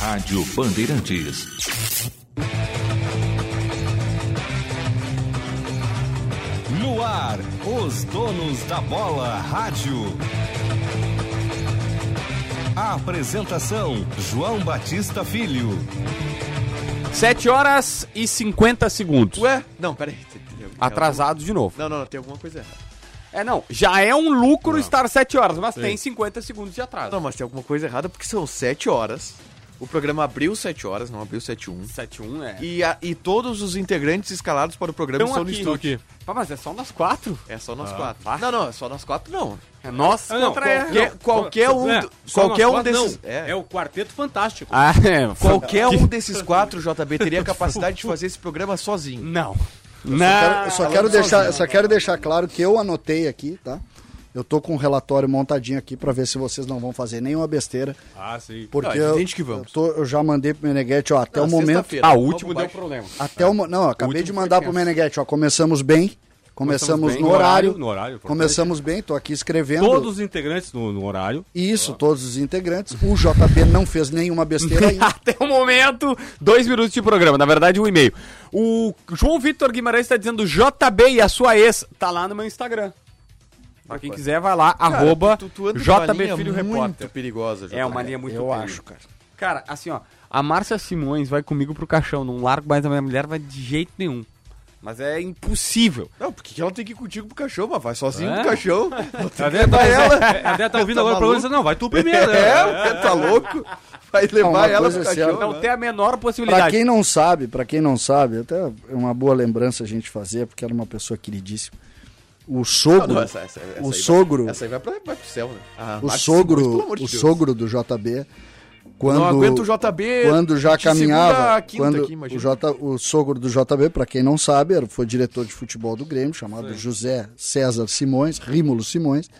Rádio Bandeirantes. No ar, os donos da bola rádio. A apresentação: João Batista Filho. 7 horas e 50 segundos. Ué? Não, peraí. Atrasado de novo. Não, não, não, tem alguma coisa errada. É, não. Já é um lucro estar 7 horas, mas tem 50 segundos de atraso. Não, mas tem alguma coisa errada porque são 7 horas. O programa abriu 7 horas, não abriu 7 1. 7-1 é. E, a- e todos os integrantes escalados para o programa Estão no aqui. estúdio. Pá, mas é só nós quatro. É só nós quatro. Ah. Não, não, é só nós quatro não. É nós Ah, não, contra... Qualquer, qualquer um, É, só qualquer um quatro, desses... não. É. É o Quarteto Fantástico. Ah, é. Qualquer um desses quatro, JB, teria capacidade de fazer esse programa sozinho. Não. Quero- Não. eu só quero, deixar, eu só quero deixar claro que eu anotei aqui, tá? Eu tô com um relatório montadinho aqui pra ver se vocês não vão fazer nenhuma besteira. Ah, sim. Porque Não, é eu, que vamos. Eu, tô- eu já mandei pro Meneghetti, ó, até Não, o momento. sexta-feira. Ah, o último deu problema. Até o, mo- não, eu acabei de mandar pro tenso. Meneghetti, ó. Começamos bem. Começamos bem. no No horário. horário, no horário. Começamos bem, tô aqui escrevendo. Todos os integrantes no, no horário. Isso, todos os integrantes. O JB não fez nenhuma besteira ainda. Até o momento, dois minutos de programa. Na verdade, um e-mail. O João Vitor Guimarães está dizendo JB e a sua ex. Tá lá no meu Instagram. Pra quem quiser, vai lá, Cara, arroba tu- tu JB linha Filho muito Repórter. perigosa, JB. É uma linha muito Eu perigo. acho, cara. Cara, assim, ó, a Márcia Simões vai comigo pro caixão, não largo mais a minha mulher, vai de jeito nenhum. Mas é impossível. Não, porque que ela tem que ir contigo pro caixão, mas vai sozinho É? pro caixão. A Dé tá, a Dé tá ouvindo Tá agora o programa não, vai tu primeiro. É, tá louco? Vai levar uma ela pro é caixão. Não né? tem a menor Pra possibilidade. quem não sabe, para quem não sabe, até é uma boa lembrança a gente fazer, porque era uma pessoa queridíssima. O Não, sogro, não, essa- essa- essa o sogro, Vai, essa aí vai, pra, vai pro céu, né? Ah, o sogro, Simões, de o Deus. sogro do JB, quando Não aguento o JB. quando já caminhava, quando aqui, o. J, o sogro do JB, para quem não sabe, era, foi diretor de futebol do Grêmio, chamado José César Simões, Rímulo Simões,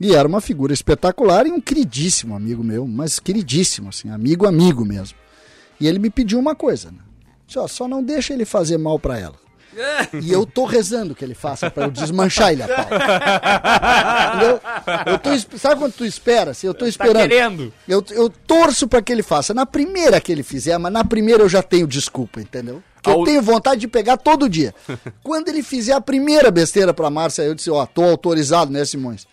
e era uma figura espetacular e um queridíssimo amigo meu, mas queridíssimo, assim, amigo, amigo mesmo. E ele me pediu uma coisa, né? Disse, ó, só não deixa ele fazer mal para ela. E eu tô rezando que ele faça pra eu desmanchar ele a pau. Entendeu? Eu tô, sabe quando tu espera? Assim, eu tô Tá esperando. querendo. Eu, eu torço pra que ele faça. Na primeira que ele fizer, mas na primeira eu já tenho desculpa, entendeu? Que eu tenho vontade de pegar todo dia. Quando ele fizer a primeira besteira pra Márcia, eu disse, ó, tô autorizado, né, Simões?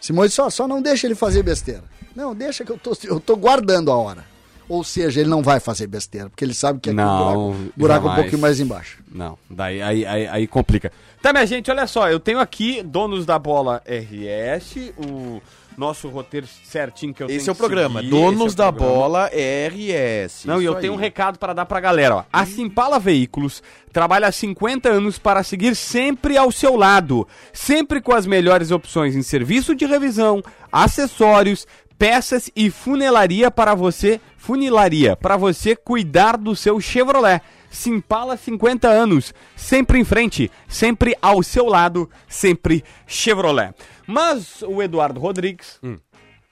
Simões, só, só não deixa ele fazer besteira. Não, deixa que eu tô, eu tô guardando a hora. Ou seja, ele não vai fazer besteira, porque ele sabe que aqui Não, o buraco, buraco um jamais. pouquinho mais embaixo. Não, daí aí, aí, aí complica. Tá, minha gente, olha só, eu tenho aqui Donos da Bola RS, o nosso roteiro certinho que eu tenho Esse é o que programa. seguir, Donos esse é o da programa. Bola RS. Não, e eu Isso tenho um aí. recado para dar pra galera, ó. A Simpala Veículos trabalha há 50 anos para seguir sempre ao seu lado, sempre com as melhores opções em serviço de revisão, acessórios, peças e funelaria para você, funilaria, para você cuidar do seu Chevrolet. Simpala 50 anos, sempre em frente, sempre ao seu lado, sempre Chevrolet. Mas o Eduardo Rodrigues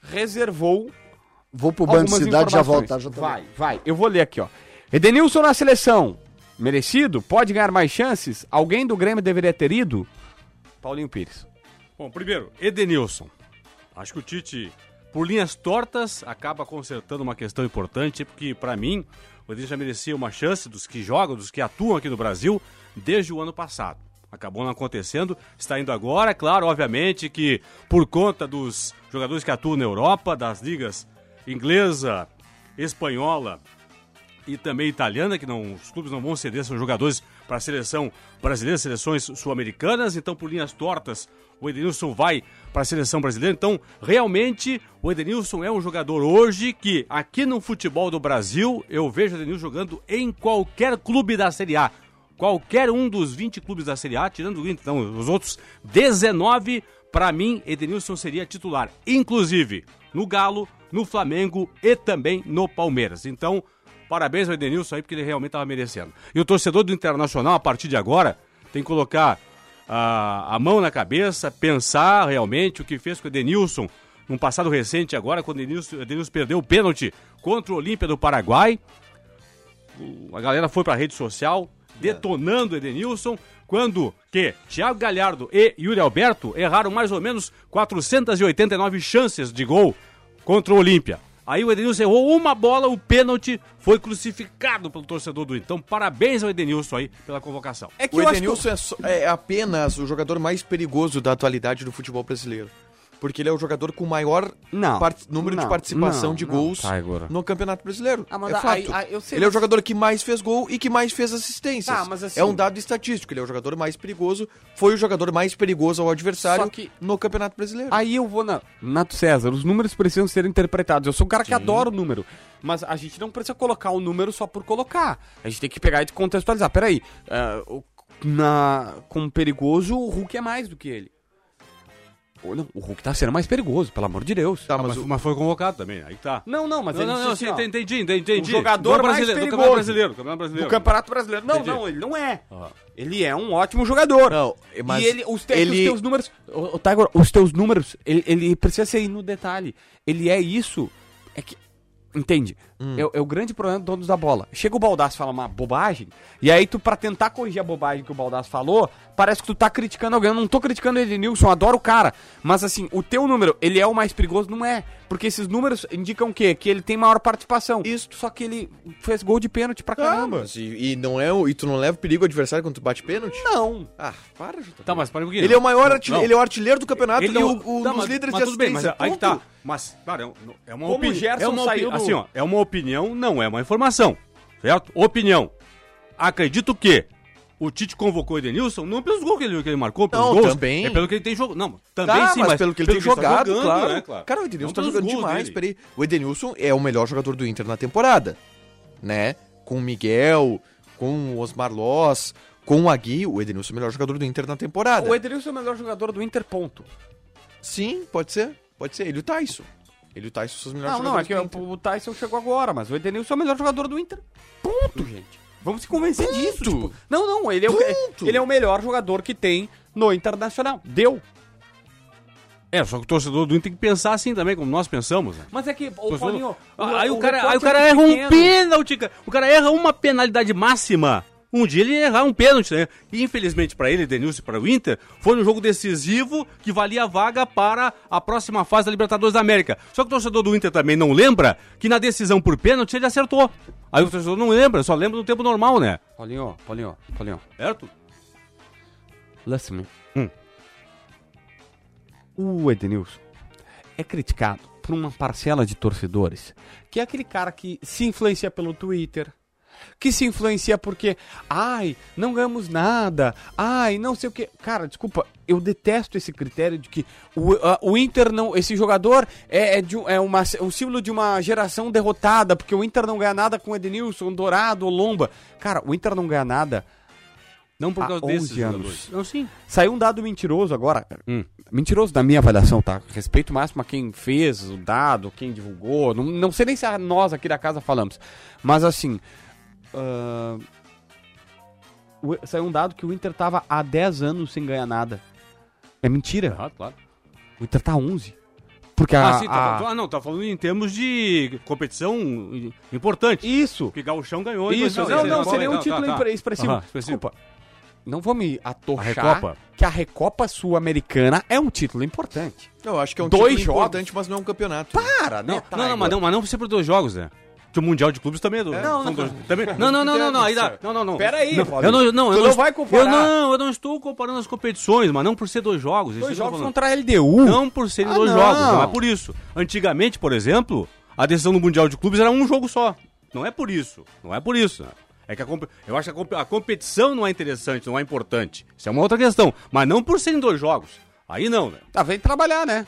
reservou Vou pro Banco algumas Cidade e já voltar. Já tô Vai, vai. Eu vou ler aqui, ó. Edenilson na seleção. Merecido? Pode ganhar mais chances? Alguém do Grêmio deveria ter ido? Paulinho Pires. Bom, primeiro, Edenilson. Acho que o Tite, por linhas tortas, acaba consertando uma questão importante, porque, pra mim, o Edenilson já merecia uma chance dos que jogam, dos que atuam aqui no Brasil, desde o ano passado. Acabou não acontecendo, está indo agora, claro, obviamente que por conta dos jogadores que atuam na Europa, das ligas inglesa, espanhola e também italiana, que não, os clubes não vão ceder seus jogadores para a seleção brasileira, seleções sul-americanas, então por linhas tortas o Edenilson vai para a seleção brasileira. Então, realmente, o Edenilson é um jogador hoje que, aqui no futebol do Brasil, eu vejo o Edenilson jogando em qualquer clube da Série A. Qualquer um dos 20 clubes da Série A, tirando então, os outros 19, para mim, Edenilson seria titular. Inclusive, no Galo, no Flamengo e também no Palmeiras. Então, parabéns ao Edenilson aí, porque ele realmente estava merecendo. E o torcedor do Internacional, a partir de agora, tem que colocar a, a mão na cabeça, pensar realmente o que fez com o Edenilson num passado recente agora, quando o Edenilson, Edenilson perdeu o pênalti contra o Olímpia do Paraguai. O- a galera foi para a rede social detonando o Edenilson, quando que Thiago Galhardo e Yuri Alberto erraram mais ou menos 489 chances de gol contra o Olímpia. Aí o Edenilson errou uma bola, o pênalti foi crucificado pelo torcedor do. Então, parabéns ao Edenilson aí pela convocação. É que O eu acho que Edenilson é, só- é apenas o jogador mais perigoso da atualidade do futebol brasileiro. Porque ele é o jogador com maior Não, part- número não, de participação não, de gols tá, no Campeonato Brasileiro. Ah, mas é fato. aí eu sei, ele é o jogador que mais fez gol e que mais fez assistências. Tá, mas assim- É um dado estatístico. Ele é o jogador mais perigoso. Foi o jogador mais perigoso ao adversário que- no Campeonato Brasileiro. Aí eu vou na. Nato César, os números precisam ser interpretados. Eu sou um cara que adora o número. Mas a gente não precisa colocar o número só por colocar. A gente tem que pegar e contextualizar. Peraí. ah, o- na, com perigoso, o Hulk é mais do que ele. O Hulk tá sendo mais perigoso, pelo amor de Deus. Tá, Ah, mas, mas o- mas foi convocado também, aí tá. Não, não, mas não, ele não, disse não, assim, sim, ó, entendi, entendi. O jogador Do mais brasileiro, perigoso. Do Campeonato Brasileiro, do Campeonato Brasileiro. do Campeonato Brasileiro. Não, Entendi. não, ele não é. Aham. Ele é um ótimo jogador. Não, mas e ele, os, te, ele- os teus números. O, Tiger, os teus números, ele, ele precisa ser aí no detalhe. Ele é isso. É que. Entende? Hum. É, o- é o grande problema do dono da bola. Chega o Baldaço e fala uma bobagem, e aí tu, pra tentar corrigir a bobagem que o Baldaço falou, parece que tu tá criticando alguém. Eu não tô criticando o Edenilson, eu adoro o cara. Mas assim, o teu número, ele é o mais perigoso? Não é. Porque esses números indicam o quê? Que ele tem maior participação. Isso. Só que ele fez gol de pênalti pra Ah, caramba. mas e, e não é, e tu não leva perigo ao adversário quando tu bate pênalti? Não. Ah, para, JP. Tá, mas para um pouquinho. Ele é o maior artilheiro, ele é o artilheiro do campeonato Ele e é o, o- o Tá, dos mas- líderes mas de tudo bem, mas aí que ponto. tá. Mas, cara, é um- é uma Como o opinião. Gerson É uma saiu opinião. do- Assim, ó, é uma opinião, não é uma informação. Certo? Opinião. Acredito que o Tite convocou o Edenilson não pelos gols que ele, que ele marcou, pelos Não, gols. também. É pelo que ele tem jogado. Não, também Tá, sim, mas, mas, pelo que ele tem está jogado, jogando, claro. né, claro. Cara, o Edenilson Não tá jogando demais. dele. Peraí. O Edenilson é o melhor jogador do Inter na temporada. Né? Com o Miguel, com o Osmar Loss, com o Agui. O Edenilson é o melhor jogador do Inter na temporada. O Edenilson é o melhor jogador do Inter, ponto. Sim, pode ser. Pode ser. Ele e o Tyson. Ele e o Tyson são os melhores Não, não, é jogadores que o, o Tyson chegou agora, mas o Edenilson é o melhor jogador do Inter. Ponto, gente. Vamos se convencer Ponto. disso. tipo, não, não, ele é, o, Ponto. ele é o melhor jogador que tem no Internacional. Deu. É, só que o torcedor do Inter tem que pensar assim também, como nós pensamos. Né? Mas é que, Torcedor- Paulinho... Ah, aí o, cara, aí o recorte cara é erra muito um pequeno. pênalti, cara. O cara erra uma penalidade máxima. Um dia ele ia errar um pênalti, né? E infelizmente para ele, Denilson e para o Inter, foi um jogo decisivo que valia a vaga para a próxima fase da Libertadores da América. Só que o torcedor do Inter também não lembra que na decisão por pênalti ele acertou. Aí o torcedor não lembra, só lembra do tempo normal, né? Paulinho, Paulinho, Paulinho. Certo? Listen me. Hum. O Edenilson é criticado por uma parcela de torcedores que é aquele cara que se influencia pelo Twitter, que se influencia porque, ai, não ganhamos nada, ai, não sei o que. Cara, desculpa, eu detesto esse critério de que o, a- o Inter não. Esse jogador é, é, de, é uma, um símbolo de uma geração derrotada, porque o Inter não ganha nada com o Edenilson, Dourado, Lomba. Cara, o Inter não ganha nada. Não por causa 11 desses anos. Não, sim. Saiu um dado mentiroso agora. Hum. Mentiroso da minha avaliação, tá? Respeito máximo a quem fez o dado, quem divulgou. Não, não sei nem se a nós aqui da casa falamos. Mas assim. O- saiu um dado que o Inter tava há 10 anos sem ganhar nada. É mentira. Ah, claro. O Inter tá 11. Porque a. Ah, sim, tá, a- ah, não, tá falando em termos de competição importante. Isso. Porque Gauchão ganhou. Isso, 2016. não, não, Tá, seria um tá, título tá, impre- expressivo. Aham, expressivo. Desculpa. Não vou me atochar A Recopa. que a Recopa Sul-Americana é um título importante. Eu acho que é um Dois título jogos. importante, mas não é um campeonato. Para, Não, não, não, mas não, mas não precisa por dois jogos, né? Porque o Mundial de Clubes também é do. Não, são não. dois- também- não, não, não, não, não, aí dá. Não, não, não. Pera aí, não, eu não, não, eu não vai comparar. Eu não, eu não estou comparando as competições, mas não por ser dois jogos. Dois que jogos contra a LDU. Não por serem Ah, dois não. jogos, não é por isso. Antigamente, por exemplo, a decisão do Mundial de Clubes era um jogo só. Não é por isso. Não é por isso. É que a, eu acho que a, a competição não é interessante, não é importante. Isso é uma outra questão. Mas não por serem dois jogos. Aí não, né? Tá, vem trabalhar, né?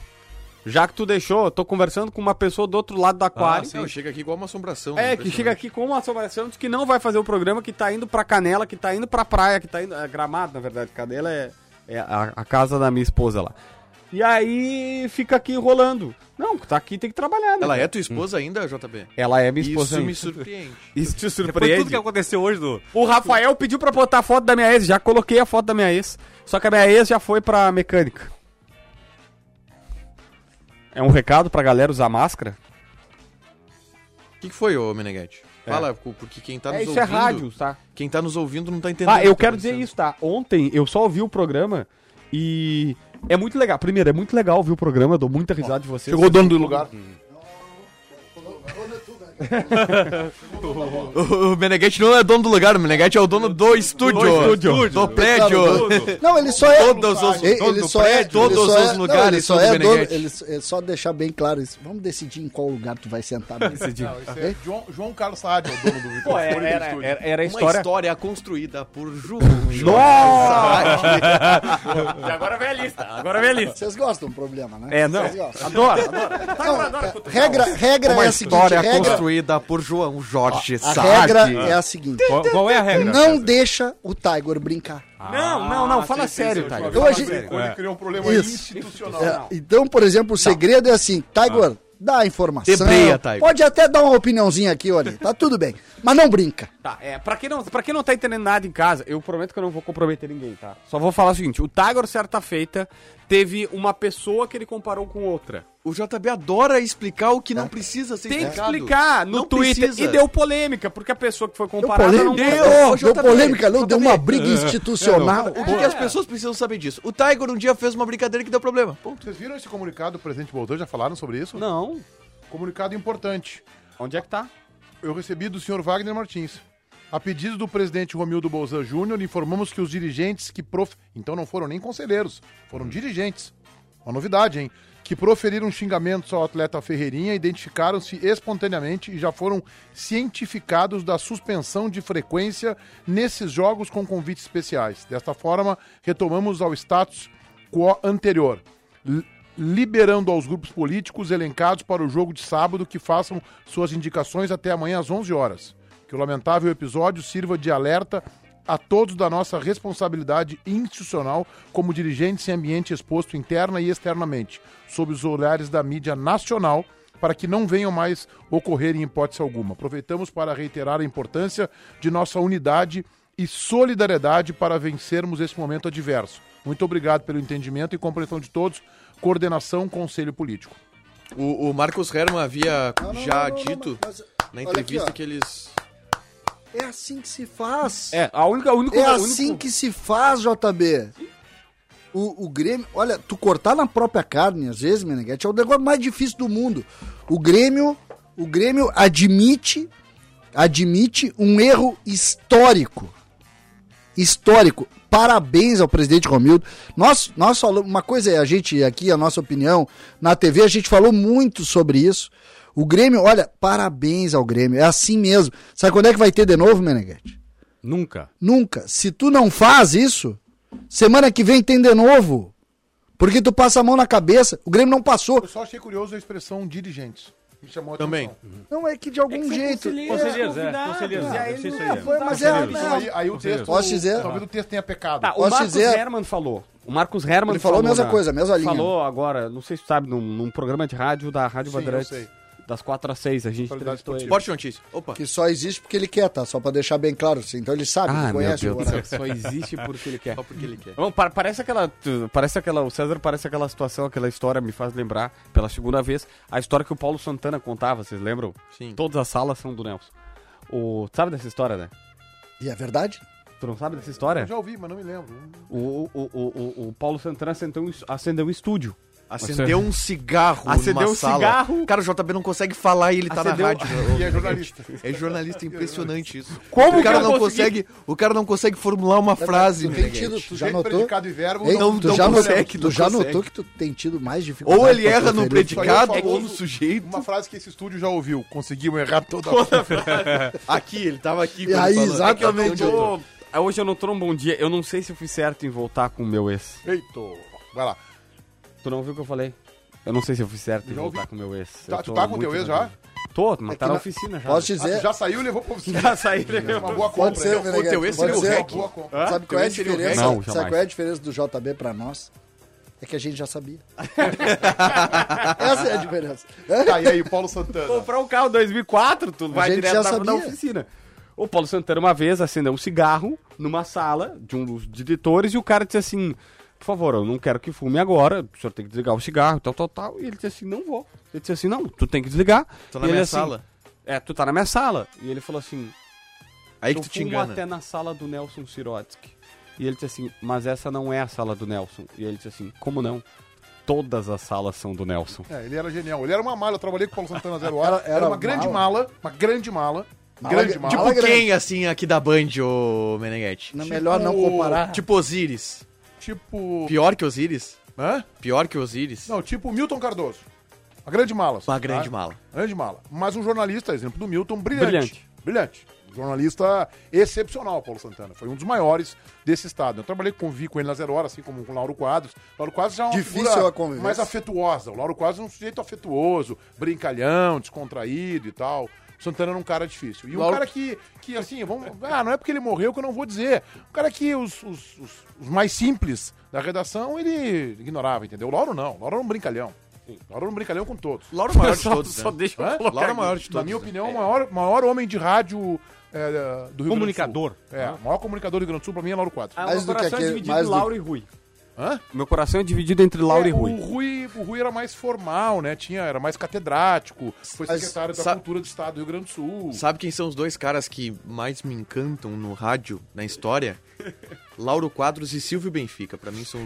Já que tu deixou, eu tô conversando com uma pessoa do outro lado do aquário. Não, chega aqui igual uma assombração. é, que chega aqui com uma assombração de que não vai fazer o programa, que tá indo pra Canela, que tá indo pra praia, que tá indo. É, gramado, na verdade. Canela é, é a, a casa da minha esposa lá. E aí fica aqui enrolando. Não, tá aqui, tem que trabalhar, né? Ela é tua esposa ainda, JB? Ela é minha esposa. Isso ainda. me surpreende. Isso te Depois de surpreende. tudo que aconteceu hoje do. O Rafael pediu pra botar a foto da minha ex, já coloquei a foto da minha ex. Só que a minha ex já foi pra mecânica. É um recado pra galera usar máscara? O que, que foi, ô Meneghetti? Fala, co- porque quem tá nos é, isso é ouvindo... rádio, tá? Quem tá nos ouvindo não tá entendendo. Ah, o eu que tá quero dizer acontecendo. isso, tá? Ontem eu só ouvi o programa e é muito legal. Primeiro, é muito legal ouvir o programa, eu dou muita risada de vocês. Chegou o dono do lugar. O, o Meneghetti não é dono do lugar, o Meneghetti é o dono do estúdio. Do estúdio. Do prédio. Não, ele só é. Todos os- ele, dono ele só é. ele todos só os é- lugares Não, ele só é dono. Ele, é só deixar bem claro isso. Vamos decidir em qual lugar tu vai sentar. Decidir. É João, João Carlos Saad, é o dono do Pô, microfone era, do era, estúdio. era, era a Uma história. história construída por João. E agora vem a lista. Agora vem a lista. Vocês gostam do problema, né? É, não. Adoro, adoro. Não, é, regra, regra é a seguinte. história Regra, construída por João Jorge a Saad. regra é a seguinte. Qual, qual é a regra? Não César? deixa o Tiger brincar. Não, não, não, fala sério, João Tiger. Eu Carlos achei- brincou, ele É. criou um problema Isso. institucional. É, então, por exemplo, o segredo é assim, Tiger, dá a informação. Debreia, Tiger. Pode até dar uma opiniãozinha aqui ali, tá tudo bem. Mas não brinca. Tá, é, pra quem, não, pra quem não tá entendendo nada em casa, eu prometo que eu não vou comprometer ninguém, tá? Só vou falar o seguinte: o Tiger, certa feita, teve uma pessoa que ele comparou com outra. O JB adora explicar o que não precisa ser Tem que explicado. explicar no Não Twitter. precisa. E deu polêmica, porque a pessoa que foi Deu comparada não polêmica, deu, deu, JB, polêmica, não, deu uma briga institucional. O que, que as pessoas precisam saber disso? O Tiger um dia fez uma brincadeira que deu problema. Ponto. Vocês viram esse comunicado do presidente Bolsonaro? Já falaram sobre isso? Não. Comunicado importante. Onde é que tá? Eu recebi do senhor Wagner Martins. A pedido do presidente Romildo Bolzan Júnior, informamos que os dirigentes que prof... Então não foram nem conselheiros, foram dirigentes. Uma novidade, hein? Que proferiram xingamentos ao atleta Ferreirinha, identificaram-se espontaneamente e já foram cientificados da suspensão de frequência nesses jogos com convites especiais. Desta forma, retomamos ao status quo anterior. Liberando aos grupos políticos elencados para o jogo de sábado que façam suas indicações até amanhã às 11 horas. Que o lamentável episódio sirva de alerta a todos da nossa responsabilidade institucional como dirigentes em ambiente exposto interna e externamente, sob os olhares da mídia nacional, para que não venham mais ocorrer em hipótese alguma. Aproveitamos para reiterar a importância de nossa unidade e solidariedade para vencermos esse momento adverso. Muito obrigado pelo entendimento e compreensão de todos. Coordenação Conselho Político. O, o Marcos Herman havia Não, não, já não, não, dito não, mas- na entrevista aqui, que eles. É assim que se faz. É, a única. A única É a assim única- que se faz, JB. O, o Grêmio, olha, tu cortar na própria carne, às vezes, Meneghete, é o negócio mais difícil do mundo. O Grêmio, o Grêmio admite, admite um erro histórico. Histórico. Parabéns ao presidente Romildo. Nós, nós falamos, uma coisa é a gente aqui, a nossa opinião, na TV a gente falou muito sobre isso. O Grêmio, olha, parabéns ao Grêmio, é assim mesmo. Sabe quando é que vai ter de novo, Meneghete? Nunca. Nunca. Se tu não faz isso, semana que vem tem de novo. Porque tu passa a mão na cabeça. O Grêmio não passou. Eu só achei curioso a expressão dirigentes. Me chamou a Também. atenção. Não é que de algum jeito. Conselheiros, é. Conselheiros, é. Aí. é. Foi, mas é. Então, aí, aí o texto. Posso dizer? Talvez o texto tenha pecado. Tá, o Marcos dizer- Herman falou. O Marcos Herman Ele falou a mesma na- coisa, a mesma linha. Falou agora, não sei se tu sabe, num, num programa de rádio da Rádio Sim, eu Bandeirantes. sei. Das 4 às 6, a gente Qualidade entrevistou ele. Esporte notícia. Opa. Que só existe porque ele quer, tá? Só pra deixar bem claro. Assim. Então ele sabe, Ah, ele conhece o horário. só existe porque ele quer. Só porque ele quer. Bom, pa- parece aquela, parece aquela, o César parece aquela situação, aquela história me faz lembrar pela segunda vez a história que o Paulo Santana contava, vocês lembram? Sim. Todas as salas são do Nelson. O, sabe dessa história, né? E é verdade? Tu não sabe dessa história? Eu já ouvi, mas não me lembro. O, o, o, o, o Paulo Santana acendeu um estúdio. Acendeu um cigarro Acendeu numa um sala. cigarro. Cara, o JB não consegue falar e ele tá Acendeu- na rádio. E é jornalista. É jornalista, impressionante isso. Como o cara não consegui? consegue, o cara não consegue formular uma frase, tu tem tido, tu já Sujeito, notou? predicado e verbo. Ei, não- tu não já, consegue, notou, tu já consegue. notou que tu tem tido mais dificuldade Ou ele erra no predicado ou no sujeito. Uma frase que esse estúdio já ouviu. Conseguimos errar toda a Aqui, ele tava aqui. E aí, exatamente. É Hoje eu não tô num bom dia. Eu não sei se eu fiz certo em voltar com o meu ex. Eita. Vai lá. Tu não ouviu o que eu falei? Eu não sei se eu fiz certo em voltar com o meu ex. Tá, tu tá com o teu ex na já? Tô, mas É tá na na- oficina já. Posso Ah, tu dizer? já saiu e levou pra você. Já saí, né? Uma boa Pode compra. ser, né? Meneghete, teu pode seria o. REC. Sabe qual é a o diferença? Não, Sabe qual é a diferença do JB pra nós? É que a gente já sabia. Essa é a diferença. Tá, e aí, o Paulo Santana? Comprar um carro 2004, tu vai gente direto da sabia. oficina. O Paulo Santana uma vez acendeu um cigarro numa sala de um dos editores e o cara disse assim: Por favor, eu não quero que fume agora, o senhor tem que desligar o cigarro, tal, tal, tal. E ele disse assim: Não vou. Ele disse assim: Não, tu tem que desligar. Tô na E ele minha assim, sala. É, tu tá na minha sala. E ele falou assim: Aí que tu te engana. até na sala do Nelson Sirotsky. E ele disse assim, mas essa não é a sala do Nelson. E ele disse assim, como não? todas as salas são do Nelson. É, ele era genial. Ele era uma mala, eu trabalhei com o Paulo Santana zero hora. Era- Era, era uma grande mala? mala, uma grande mala. Mala grande gra- mala. Tipo grande. quem, assim, aqui da Band, ô Meneghetti? Não, melhor não Tipo- comparar. Tipo Osiris. Tipo. Pior que Osiris? Hã? Pior que Osiris? Não, tipo Milton Cardoso. Uma grande mala. Uma tá? grande mala. Grande mala. Mas um jornalista, exemplo do Milton, brilhante. Brilhante. Brilhante. Um jornalista excepcional, Paulo Santana. Foi um dos maiores desse estado. Eu trabalhei, convivi com ele na Zero Hora, assim como com o Lauro Quadros. O Lauro Quadros já é uma Difícil figura mais afetuosa. O Lauro Quadros é um sujeito afetuoso, brincalhão, descontraído e tal. Santana era um cara difícil. E um Lauro- cara que, que, assim, vamos. Ah, não é porque ele morreu que eu não vou dizer. Um cara que os, os, os- os mais simples da redação ele ignorava, entendeu? O Lauro não. O Lauro era um brincalhão. O Lauro era um brincalhão com todos. Lauro é o maior de Só- todos, só né? deixa eu Hã? colocar Lauro é o maior de todos. Na minha opinião, o maior, maior homem de rádio é, do Rio Comunicador. Grande do Sul. É, o maior comunicador do Rio Grande do Sul, pra mim, é Lauro Quadros. Ah, Mais do que coração é aquele- dividido mais em do- Lauro e Rui. Hã? Meu coração é dividido entre Lauro É, e Rui. O Rui, o Rui era mais formal, né? Tinha, era mais catedrático, foi Mas secretário da Cultura do Estado do Rio Grande do Sul. Sabe quem são os dois caras que mais me encantam no rádio, na história? Lauro Quadros e Silvio Benfica. Pra mim são...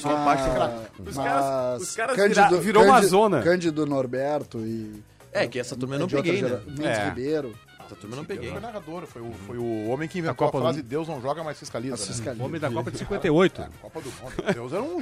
são Ah. Os caras- os caras Cândido- vira- virou uma Cândido- zona. Cândido Norberto e. É, que essa turma eu não outra peguei, né? gera- Mendes É. Ribeiro. Essa turma eu não peguei. foi narrador, foi o, foi o homem que inventou a, Copa do frase. Deus não joga, mas fiscaliza. As né? fiscalias. Homem da Copa de 58. É, Copa do Mundo. Deus era um.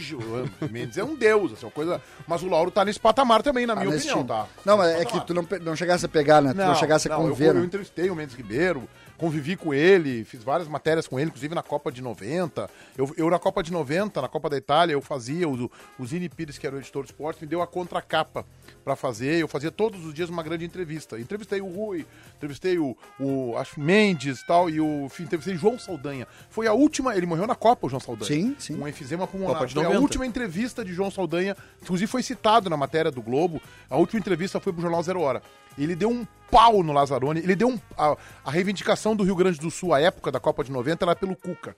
Mendes é um deus, assim, uma coisa. Mas o Lauro tá nesse patamar também, na Ah, minha opinião, time. tá? Não, mas é que tu não, não chegasse a pegar, né? Tu não, chegasse a eu, conviver. eu né? entrevistei o Mendes Ribeiro, convivi com ele, fiz várias matérias com ele, inclusive na Copa de 90. Eu, eu na Copa de 90, na Copa da Itália, eu fazia, o, o Zini Pires, que era o editor de esporte, me deu a contracapa pra fazer. Eu fazia todos os dias uma grande entrevista. Entrevistei o Rui, entrevistei o, o acho, Mendes e tal, e o, enfim, entrevistei João Saldanha. Foi a última, ele morreu na Copa, o João Saldanha. Sim, sim. Um enfisema pulmonar. Copa de Foi a 90. última entrevista de João Saldanha, inclusive foi citado na matéria do Globo. A última entrevista foi pro Jornal Zero Hora. Ele deu um pau no Lazzaroni, ele deu um. A, a reivindicação do Rio Grande do Sul, à época da Copa de 90, era pelo Cuca.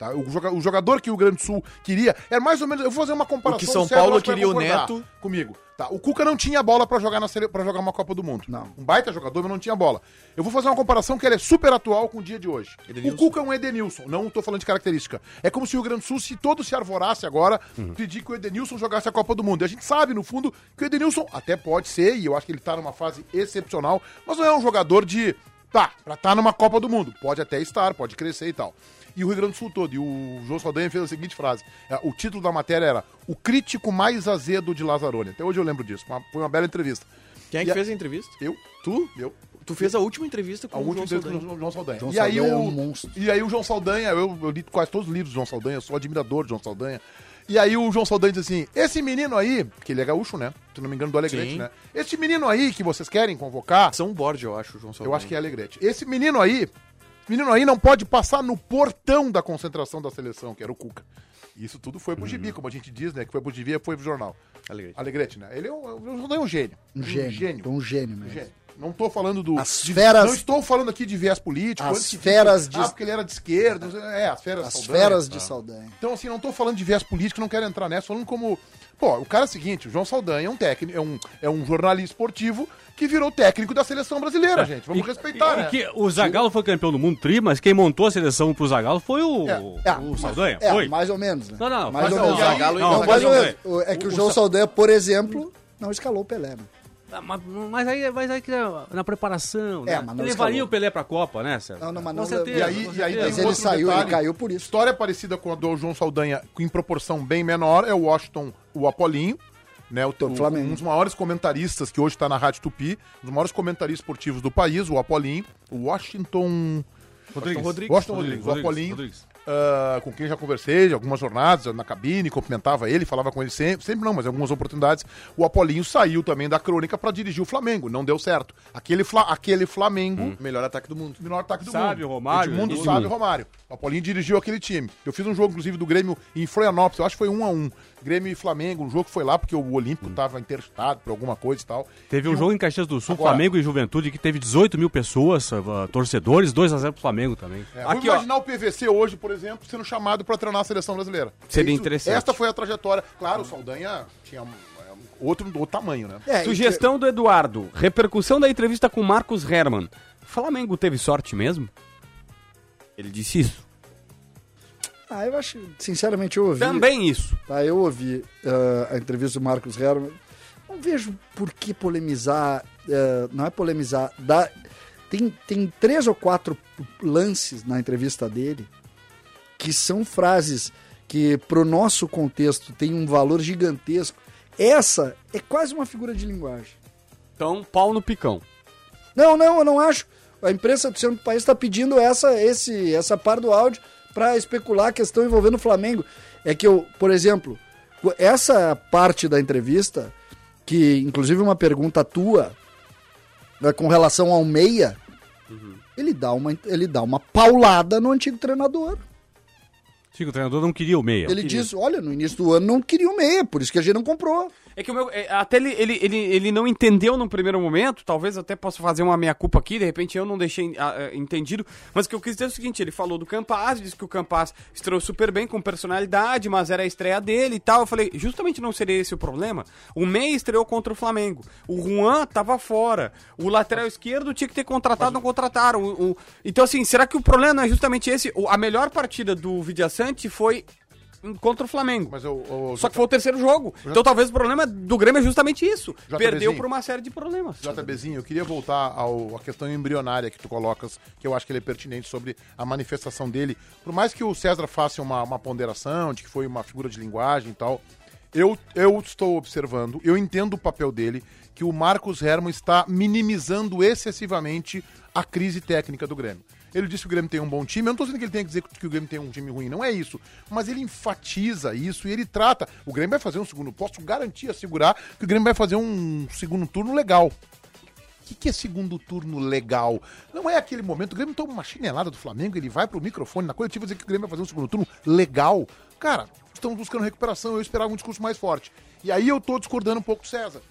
Tá? O, joga- o jogador que o Rio Grande do Sul queria era mais ou menos. Eu vou fazer uma comparação. O que São Paulo queria o Neto. Comigo. Tá? O Cuca não tinha bola pra jogar, na sele... pra jogar uma Copa do Mundo. Não. Um baita jogador, mas não tinha bola. Eu vou fazer uma comparação que ela é super atual com o dia de hoje. Edenilson. O Cuca é um Edenilson, não tô falando de característica. É como se o Rio Grande do Sul, se todo se arvorasse agora, pedir que o Edenilson jogasse a Copa do Mundo. E a gente sabe, no fundo, que o Edenilson até pode ser, e eu acho que ele tá numa fase excepcional, mas não é um jogador de. Tá, pra estar numa Copa do Mundo. Pode até estar, pode crescer e tal. E o Rio Grande do Sul todo. E o João Saldanha fez a seguinte frase: é, o título da matéria era O crítico mais azedo de Lazzaroni. Até hoje eu lembro disso. Uma- foi uma bela entrevista. Quem é que a- fez a entrevista? Eu, Tu? eu, Tu fez a última entrevista com a o última João entrevista Saldanha. com o João Saldanha. João e, aí Saldanha o, é um monstro. e aí o João Saldanha, eu, eu li quase todos os livros do João Saldanha, eu sou admirador de João Saldanha. E aí o João Saldanha diz assim: esse menino aí, que ele é gaúcho, né? Se não me engano, do Alegrete, Sim. né? Esse menino aí que vocês querem convocar, São Borges, eu acho, o João Saldanha. eu acho que é Alegrete. Esse menino aí, menino aí não pode passar no portão da concentração da seleção, que era o Cuca. Isso tudo foi pro gibi, como a gente diz, né? Que foi pro gibi e foi pro jornal. Alegrete. Alegrete, né? Ele é um, é um gênio. Um gênio. Um gênio Um mesmo. gênio. Não tô falando do. As de- feras- Não estou falando aqui de viés político. As feras de- Ah, porque ele era de esquerda. É, as feras As Saldanha. feras de Saldanha. Então, assim, não tô falando de viés político, não quero entrar nessa, falando como. Pô, o cara é o seguinte, o João Saldanha é um técnico, é um, é um jornalista esportivo que virou técnico da seleção brasileira, gente. Vamos E- respeitar, e- né? que o Zagallo foi campeão do mundo tri, mas quem montou a seleção pro Zagallo foi o, É, o Saldanha. É, foi. mais ou menos, né? Não, não, mais mas ou menos. aí- Zagallo não, Não, Zagallo mais ou não, menos. O- É que o, o- João o- Saldanha, por exemplo, não escalou o Pelé. né? Ah, Mas, mas aí, mas aí que na, preparação, É, né? mas levaria escalou. o Pelé pra Copa, né, Sérgio? Não, não, mas Com não- certeza, E aí, com e aí Mas um ele saiu, detalhe. ele caiu por isso. História parecida com a do João Saldanha, em proporção bem menor, é o Washington, o Apolinho, né, o, o- Flamengo. um dos maiores comentaristas que hoje está na Rádio Tupi, um dos maiores comentaristas esportivos do país, o Apolinho, o Washington Rodrigues. Rodrigues. Washington Rodrigues, o Apolinho, Rodrigues. ah, com quem já conversei de algumas jornadas na cabine, cumprimentava ele, falava com ele sempre, sempre não, mas em algumas oportunidades. O Apolinho saiu também da crônica para dirigir o Flamengo, não deu certo. Aquele, Fla- aquele Flamengo Melhor ataque do mundo. melhor ataque do Sábio, mundo. Romário, Edmundo, todo Sábio e mundo. Romário. O Apolinho dirigiu aquele time. Eu fiz um jogo, inclusive, do Grêmio em Florianópolis. Eu acho que foi um a um. Grêmio e Flamengo. Um jogo que foi lá porque o Olímpico tava interditado por alguma coisa e tal. Teve um E o- jogo em Caxias do Sul, Agora- Flamengo e Juventude, que teve 18 mil pessoas, ah, torcedores, 2x0 pro Flamengo também. É, Aqui, vamos ó. imaginar o PVC hoje, por exemplo, sendo chamado para treinar a seleção brasileira. Seria Isso- interessante. Esta foi a trajetória. Claro, o Saldanha tinha um, é, um outro, outro tamanho, né? É, e Sugestão do Eduardo. Repercussão da entrevista com Marcos Herman. Flamengo teve sorte mesmo? Ele disse isso. Ah, eu acho, sinceramente, eu ouvi. Também isso. Tá, eu ouvi ah, a entrevista do Marcos Herman. Não vejo por que polemizar. ah, não é polemizar. Dá, tem, tem três ou quatro lances na entrevista dele que são frases que, pro nosso contexto, tem um valor gigantesco. Essa é quase uma figura de linguagem. Então, pau no picão. Não, não, eu não acho. A imprensa do centro do país está pedindo essa, esse, essa par do áudio para especular a questão envolvendo o Flamengo. É que eu, por exemplo, essa parte da entrevista, que inclusive uma pergunta tua, né, com relação ao meia, ele, dá uma, ele dá uma paulada no antigo treinador. Sim, o treinador não queria o meia. Ele diz, olha, no início do ano não queria o meia, por isso que a gente não comprou. É que o meu. é, até ele, ele, ele, ele não entendeu num primeiro momento, talvez até possa fazer uma meia-culpa aqui, de repente eu não deixei ah, ah, entendido. Mas o que eu quis dizer é o seguinte: ele falou do Campaz, disse que o Campaz estreou super bem, com personalidade, mas era a estreia dele e tal. Eu falei, justamente não seria esse o problema. O Meia estreou contra o Flamengo. O Juan tava fora. O lateral esquerdo tinha que ter contratado, não contrataram. O- o- Então, assim, será que o problema não é justamente esse? O- A melhor partida do Vidiaçante foi contra o Flamengo. Mas eu, eu- Só que foi o terceiro jogo. Então talvez o problema do Grêmio é justamente isso. JBzinho. Perdeu por uma série de problemas. JBzinho, eu queria voltar ao, à questão embrionária que tu colocas, que eu acho que ele é pertinente sobre a manifestação dele. Por mais que o César faça uma, uma ponderação de que foi uma figura de linguagem e tal, eu, eu estou observando, eu entendo o papel dele, que o Marcos Herman está minimizando excessivamente a crise técnica do Grêmio. Ele disse que o Grêmio tem um bom time. Eu não estou dizendo que ele tem que dizer que o Grêmio tem um time ruim, não é isso. Mas ele enfatiza isso e ele trata. O Grêmio vai fazer um segundo. Posso garantir, assegurar que o Grêmio vai fazer um segundo turno legal. O que, que é segundo turno legal? Não é aquele momento. O Grêmio toma uma chinelada do Flamengo, ele vai pro microfone na coletiva dizer que o Grêmio vai fazer um segundo turno legal. Cara, estamos buscando recuperação. Eu esperava um discurso mais forte. E aí eu tô discordando um pouco do César.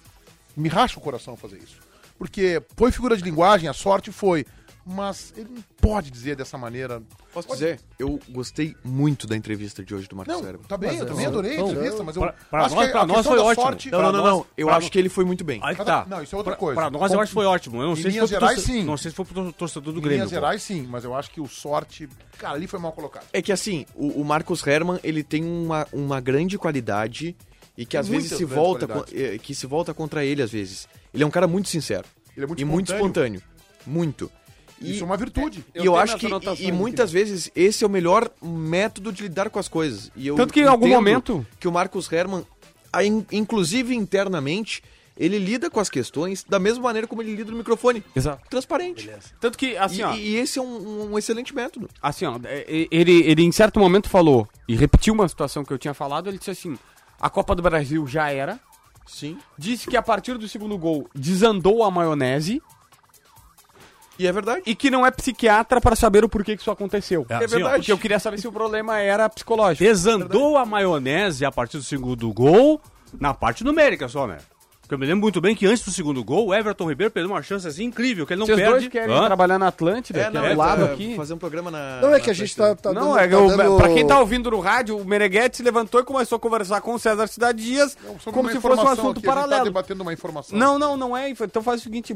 Me racha o coração fazer isso. Porque foi figura de linguagem, a sorte foi. Mas ele não pode dizer dessa maneira. Posso dizer? Eu gostei muito da entrevista de hoje do Marcos Cérebro. tá bem, eu também adorei a entrevista, mas eu Pra- pra acho nós- que pra a nós foi ótimo. sorte- Não, não, não, não. Eu pra acho no- que ele foi muito bem. Aí que tá. não, isso é outra Pra- coisa. Pra nós eu acho que foi ótimo. Eu não Em sei se foi pro gerais, torce- sim. Não sei se foi pro torcedor do Em Grêmio. linhas pô. gerais, sim, mas eu acho que o sorte. Cara, ali foi mal colocado. É que assim, o, o Marcos Herman, ele tem uma, uma grande qualidade e que às vezes Muitas se grandes volta eh, que se volta contra ele às vezes. Ele é um cara muito sincero Ele é muito e muito espontâneo. espontâneo, muito. E, Isso é uma virtude. e eu, tenho acho essa que e, e aqui, muitas vezes esse é o melhor método de lidar com as coisas. E eu Tanto que em algum momento- que o Marcos Herman, inclusive internamente, ele lida com as questões da mesma maneira como ele lida no microfone. Exato. Transparente. Tanto que, assim, E, ó. e esse é um, um excelente método. assim, ó, é, ele, ele em certo momento falou, e repetiu uma situação que eu tinha falado, ele disse assim, a Copa do Brasil já era, Sim. disse que a partir do segundo gol desandou a maionese, E é verdade. e que não é psiquiatra pra saber o porquê que isso aconteceu. É, É assim, ó, verdade. Porque eu queria saber se o problema era psicológico. Desandou a maionese a partir do segundo gol na parte numérica só, né? Porque eu me lembro muito bem que antes do segundo gol, o Everton Ribeiro perdeu uma chance assim incrível, que ele não Vocês perde. dois querem Hã? trabalhar na Atlântida, que é do lado é, aqui. Fazer um programa na. Não, é que a gente tá, tá Não, dando- é que tá dando- pra quem tá ouvindo no rádio, o Meneghetti se levantou e começou a conversar com o César Cidade Dias Sobre como se fosse um assunto aqui, A gente tá paralelo. debatendo uma informação. Não, não, não é. Então faz o seguinte,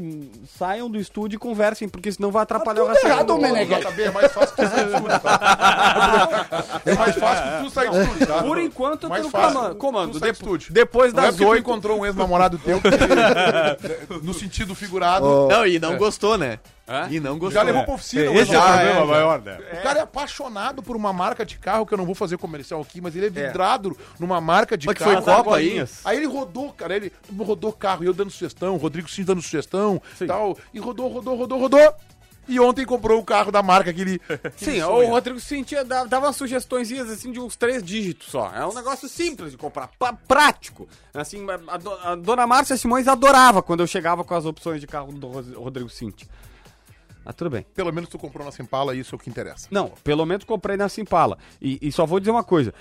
saiam do estúdio e conversem, porque senão vai atrapalhar o tudo raciocínio. errado, Meneghetti. JB, é mais fácil que tu sair do estúdio, tá? É mais fácil que tu sair do estúdio, tá? Por enquanto eu tô no fácil comando. depois Não é das porque tu oito. encontrou um ex-namorado no sentido figurado. Não, e não gostou, né? E não gostou. Já levou pra oficina. o Esse é o ex-namorado. problema é, maior, né? O cara é apaixonado por uma marca de carro que eu não vou fazer comercial aqui, mas ele é vidrado numa marca de Mas que carro. foi Copa aí? Aí ele rodou, cara, ele rodou carro, e eu dando sugestão, Rodrigo Sim dando sugestão, tal, e rodou, rodou, rodou, rodou. E ontem comprou o carro da marca que ele. que Sim, ele o. Rodrigo sentia, dava, sugestões assim de uns três dígitos só. É um negócio simples de comprar, prático. Assim, a, do- a dona Márcia Simões adorava quando eu chegava com as opções de carro do Ro- Rodrigo Cinti. Mas tudo bem. Pelo menos tu comprou na Simpala, isso é o que interessa. Não, pelo menos comprei na Simpala. E, e só vou dizer uma coisa.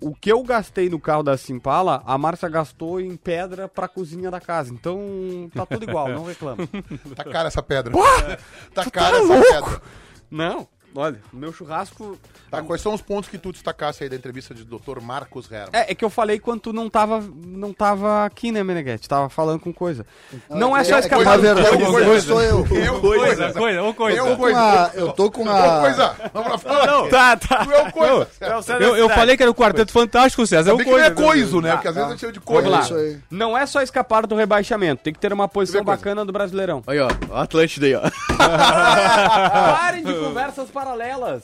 O que eu gastei no carro da Simpala, a Márcia gastou em pedra pra cozinha da casa. Então, tá tudo igual, não reclama. Tá cara essa pedra. Porra! tá cara tá essa louco? pedra. Não. Olha, o meu churrasco. Tá, quais são os pontos que tu destacasse aí da entrevista de Dr. Marcos Herman? É, é que eu falei quando tu não tava, não tava aqui, né, Meneghete? Tava falando com coisa. Não é só é, escapar na do- verdade, coisa. eu sou eu. Eu, Coisa, coisa, ou coisa. Eu, coisa. a- eu tô com Eu, a. coisa. Vamos lá falar. Tá, tá. Tu é coisa. certo? Eu, eu falei que era o quarteto fantástico, César. É o que não é coisa. coiso, né? Porque às vezes é cheio de coisa. Vamos lá. Isso aí. Não é só escapar do rebaixamento, tem que ter uma posição coisa. bacana do Brasileirão. Aí, ó, Atlântida aí, ó. Parem de conversas paralelas.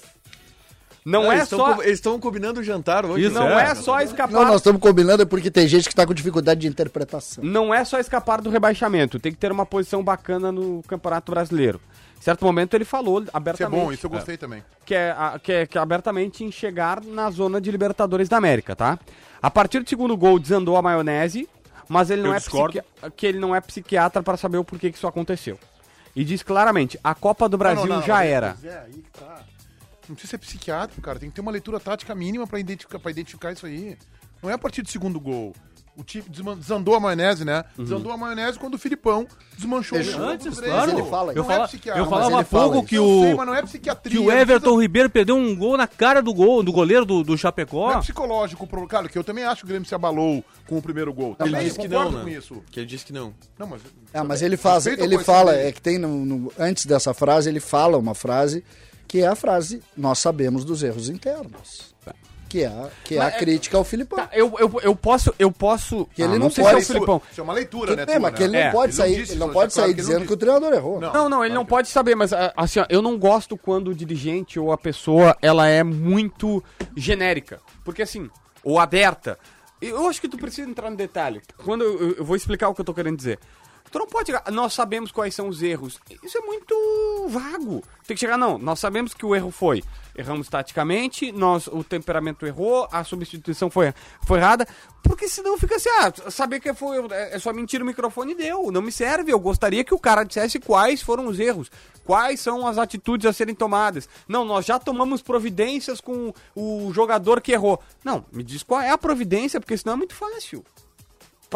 Não é eles tão só co- Eles estão combinando o jantar hoje. Isso, né? não é. é só escapar Não, nós estamos combinando é porque tem gente que tá com dificuldade de interpretação. não é só escapar do rebaixamento, tem que ter uma posição bacana no Campeonato Brasileiro. Em certo momento ele falou Isso é abertamente bom, isso eu gostei também. que, é, a- que, é, que é abertamente em chegar na zona de Libertadores da América, tá? A partir do segundo gol desandou a maionese, mas ele não Eu é que ele não é psiquiatra para saber o porquê que isso aconteceu. E diz claramente, a Copa do Brasil Não, não, não, já mas- era. É aí que tá. Não precisa ser psiquiátrico, cara. Tem que ter uma leitura tática mínima pra identificar, pra identificar isso aí. Não é a partir do segundo gol. O time desandou a maionese, né? Desandou a maionese quando o Filipão desmanchou Deixa- o jogo Antes, claro. ele fala eu. Não é fala, psiquiatra, eu falava há pouco que Eu o, sei, não é que o não Everton precisa- Ribeiro perdeu um gol na cara do gol do goleiro do, do Não Chapecó. é psicológico, cara, que eu também acho que o Grêmio se abalou com o primeiro gol. Ele disse que não, com né? isso. Que ele disse que não. Não, mas... Ah, mas ele faz, ele fala, dele. é que tem no, no- antes dessa frase, ele fala uma frase que é a frase nós sabemos dos erros internos. Que é, a- que é a Mas é- crítica ao Filipão. Tá, eu, eu, eu posso. Eu posso. Que ele ah, não sei pode- se é o Filipão. Isso é uma leitura, Que, né? é, tua, mas né? que ele não É, pode ele não sair, disse ele não pode claro sair dizendo não que o treinador errou. Não. Não, não, ele não pode saber, mas ah, assim, ó, eu não gosto quando o dirigente ou a pessoa ela é muito genérica. Porque assim, ou aberta. Eu acho que tu precisa entrar no detalhe. Quando eu, eu- eu vou explicar o que eu tô querendo dizer. Tu não pode chegar, nós sabemos quais são os erros. Isso é muito vago. Tem que chegar, não, nós sabemos que o erro foi. Erramos taticamente, nós, o temperamento errou, a substituição foi, foi errada. Porque senão fica assim, ah, saber que foi, é é só mentir o microfone deu. Não me serve. Eu gostaria que o cara dissesse quais foram os erros, quais são as atitudes a serem tomadas. Não, nós já tomamos providências com o jogador que errou. Não, me diz qual é a providência, porque senão é muito fácil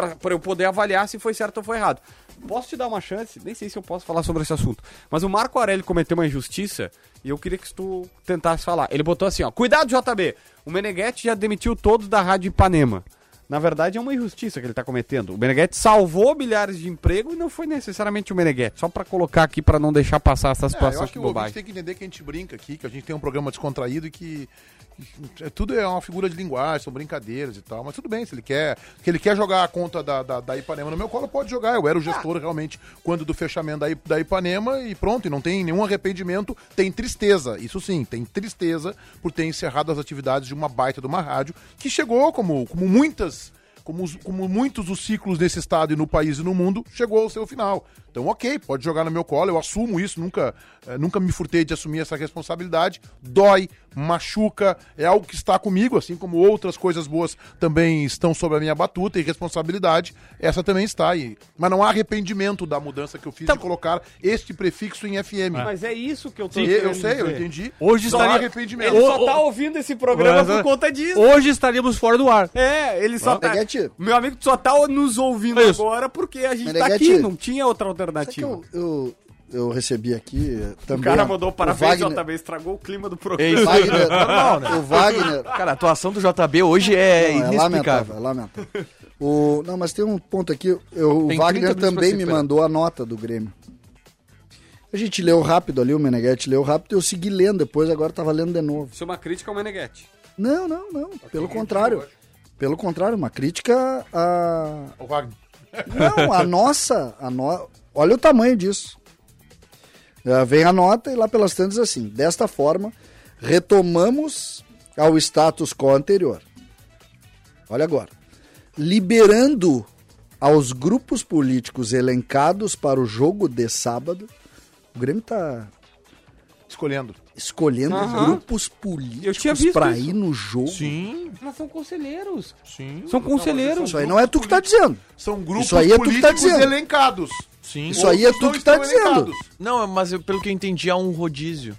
pra eu poder avaliar se foi certo ou foi errado. Posso te dar uma chance? Nem sei se eu posso falar sobre esse assunto. Mas o Marco Aurélio cometeu uma injustiça e eu queria que tu tentasse falar. Ele botou assim, ó. Cuidado, JB! O Meneghetti já demitiu todos da Rádio Ipanema. Na verdade, é uma injustiça que ele tá cometendo. O Meneghetti salvou milhares de emprego e não foi necessariamente o Meneghetti. Só pra colocar aqui pra não deixar passar essa É, eu situação acho que de o ouvinte bobagem. tem que entender que a gente brinca aqui, que a gente tem um programa descontraído e que tudo é uma figura de linguagem, são brincadeiras e tal, mas tudo bem, se ele quer, que ele quer jogar a conta da, da, da Ipanema no meu colo, pode jogar. Eu era o gestor realmente quando do fechamento da, I- da Ipanema e pronto, e não tem nenhum arrependimento, tem tristeza, isso sim, tem tristeza por ter encerrado as atividades de uma baita de uma rádio que chegou como, como muitas como, os- como muitos os ciclos nesse estado e no país e no mundo, chegou ao seu final. Então, ok, pode jogar no meu colo, eu assumo isso, nunca, eh, nunca me furtei de assumir essa responsabilidade. Dói, machuca, é algo que está comigo, assim como outras coisas boas também estão sob a minha batuta e responsabilidade, essa também está aí. Mas não há arrependimento da mudança que eu fiz de colocar este prefixo em FM. Mas é isso que eu tô Sim, eu sei, eu dizer. entendi. Hoje não há estaria- arrependimento. Ele só ô, tá ouvindo esse programa Mas, por conta disso. Hoje estaríamos fora do ar. É, ele só tá. Meu amigo só tá nos ouvindo Isso. agora porque a gente tá Meneghetti. aqui, não tinha outra alternativa. eu, eu, eu recebi aqui eh, O também. cara mandou o parabéns, Wagner, JB, estragou o clima do É programa. Wagner, né? o Wagner. Cara, a atuação do JB hoje é Não, é lamentável, inexplicável. é lamentável. O, não, mas tem um ponto aqui. Eu, o Tem 30 Wagner também me mandou a nota do Grêmio. A gente leu rápido ali, o Meneghetti leu rápido, eu segui lendo depois, agora tava lendo de novo. Isso é uma crítica ao Meneghetti. Não, não, não. Pelo contrário. Pelo contrário, uma crítica a. O Wagner. Não, a nossa. A no... Olha o tamanho disso. É, vem a nota e lá pelas tantas assim. Desta forma, retomamos ao status quo anterior. Olha agora. Liberando aos grupos políticos elencados para o jogo de sábado. O Grêmio está Escolhendo. Escolhendo Aham. grupos Eu tinha políticos visto para isso. ir no jogo. Sim, Mas são conselheiros. sim. São conselheiros. Isso aí não é tu que tá dizendo. São grupos Isso aí é tu que tá políticos dizendo. elencados. Sim. Isso aí é Outros tu não que tá estão dizendo. elencados. Não, mas eu- pelo que eu entendi, há um rodízio.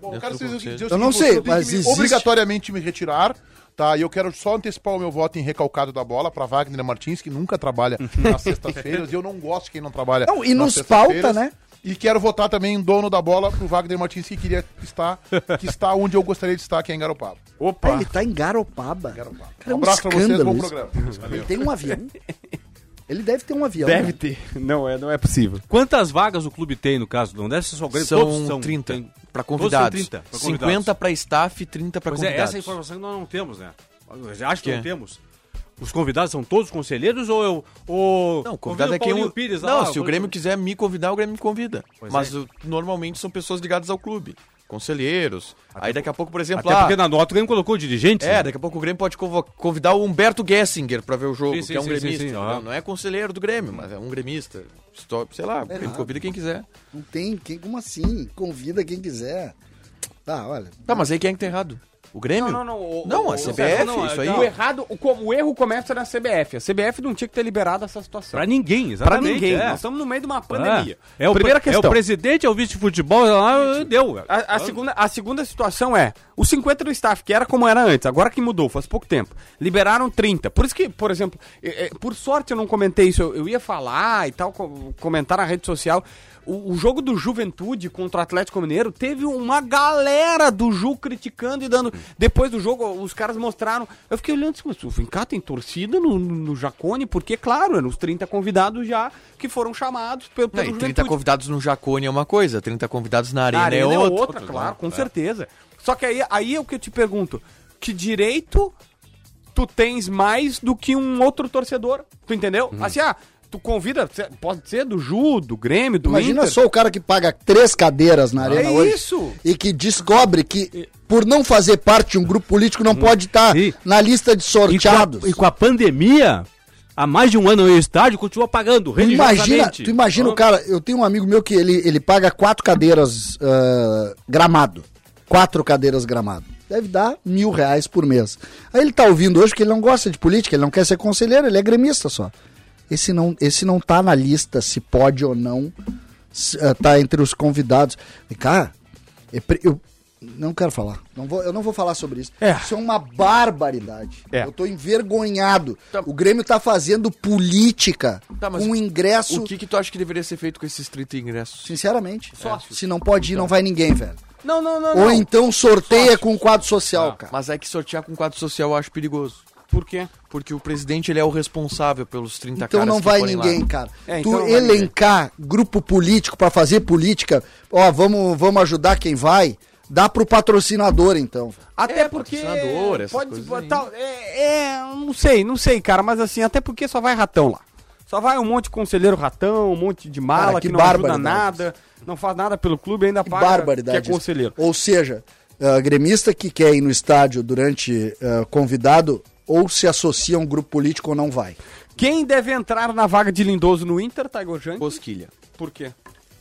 Bom, eu quero do dizer, conselho. dizer o Eu não seguinte, sei, eu tenho mas que me- existe- obrigatoriamente me retirar, tá? E eu quero só antecipar o meu voto em recalcado da bola para Wagner Martins, que nunca trabalha nas sextas-feiras, e eu não gosto de quem não trabalha Não, e nas nos sextas-feiras. pauta, né? E quero votar também em dono da bola pro Wagner Martins, que queria estar, que está onde eu gostaria de estar, que é em Garopaba. Opa! Ah, ele tá em Garopaba. Garopaba. Cara, é um abraço pra vocês, escândalo bom programa. Ele tem um avião. Ele deve ter um avião. Deve né? ter. Não é, não é possível. Quantas vagas o clube tem, no caso? Não deve ser só o Grêmio, São, todos 30 tem- para todos são convidados. 30 pra 50 convidados. para staff e 30 para Pois é, convidados. essa informação que nós não temos, né? Eu acho que, Que não é? temos. Os convidados são todos conselheiros ou eu. Ou Não, convidado convida é quem um... Pires lá, Não, ó, se o Grêmio quiser me convidar, o Grêmio me convida. Pois Mas é. uh, normalmente são pessoas ligadas ao clube. Conselheiros. Aí daqui a pouco, por exemplo, Até ah, porque na nota o Grêmio colocou dirigentes. É, né? daqui a pouco o Grêmio pode convidar o Humberto Gessinger pra ver o jogo, Sim, sim, que é um sim, gremista. sim, sim, entendeu? aham. Não é conselheiro do Grêmio, mas é um gremista. Sei lá, o Grêmio convida quem quiser. Não tem. Quem, como assim? Convida quem quiser. Tá, olha. Tá, mas aí quem é que tá errado? O Grêmio? Não, não, não. O, Não, o- a CBF, não, isso é- aí. O errado, o, o erro começa na CBF. A CBF não tinha que ter liberado essa situação. Pra ninguém, Pra exatamente. ninguém. É. Nós estamos no meio de uma pandemia. É, é o, Primeira pre- questão. É o presidente, é o vice de futebol, lá, deu. A, a segunda, a segunda situação é, os 50 do staff, que era como era antes, agora que mudou, faz pouco tempo, liberaram 30. Por isso que, por exemplo, é, é, por sorte eu não comentei isso, eu, eu ia falar e tal, co- comentar na rede social. O, o jogo do Juventude contra o Atlético Mineiro teve uma galera do Ju criticando e dando. Depois do jogo, os caras mostraram. Eu fiquei olhando assim, mas o Vem cá, tem torcida no, no Jacone, porque, claro, eram os 30 convidados já que foram chamados pelo, Não, pelo e 30 convidados no Jacone é uma coisa, 30 convidados na Arena, na arena é é outra. outra, claro, com certeza. Só que aí, aí é o que eu te pergunto: que direito tu tens mais do que um outro torcedor? Tu entendeu? Assim, ah, tu convida, pode ser do Ju, do Grêmio, do Imagina Inter. só o cara que paga três cadeiras na arena É hoje. isso. E que descobre que, por não fazer parte de um grupo político, não pode estar Sim. na lista de E com, a, sorteados. e com a pandemia, há mais de um ano no estádio, continua pagando imagina, tu imagina o cara, eu tenho um amigo meu que ele, ele paga quatro cadeiras ah, gramado. Quatro cadeiras gramado. Deve dar mil reais por mês. Aí ele tá ouvindo hoje que ele não gosta de política, ele não quer ser conselheiro, ele é gremista só. Esse não, esse não tá na lista se pode ou não se, ah, tá entre os convidados. E, cara, é eu não quero falar. Não vou, eu não vou falar sobre isso. É. Isso é uma barbaridade. É. Eu tô envergonhado. O Grêmio tá fazendo política Tá, mas com ingresso. O que que tu acha que deveria ser feito com esses 30 ingressos? Sinceramente. Sócios. Se não pode ir, não vai ninguém, velho. Não, não, não. Ou não. então sorteia com quadro social, cara. Mas é que sortear com quadro social eu acho perigoso. Por quê? Porque o presidente ele é o responsável pelos 30 Então caras não que vai forem lá. ninguém, cara. É, então tu não vai elencar grupo político pra fazer política, ó, vamos, vamos ajudar quem vai, dá pro patrocinador, então. Até É, porque. patrocinador, essas pode, coisas tal, é, é, não sei, não sei, cara, mas assim, até porque só vai ratão lá. Só vai um monte de conselheiro ratão, um monte de mala Cara, que, que não ajuda nada, não faz nada pelo clube, ainda Que paga barbaridade. que é conselheiro. Ou seja, ah, gremista que quer ir no estádio durante ah, convidado, ou se associa a um grupo político ou não vai. Quem deve entrar na vaga de Lindoso no Inter, Tiger Junk? Bosquilha. Por quê?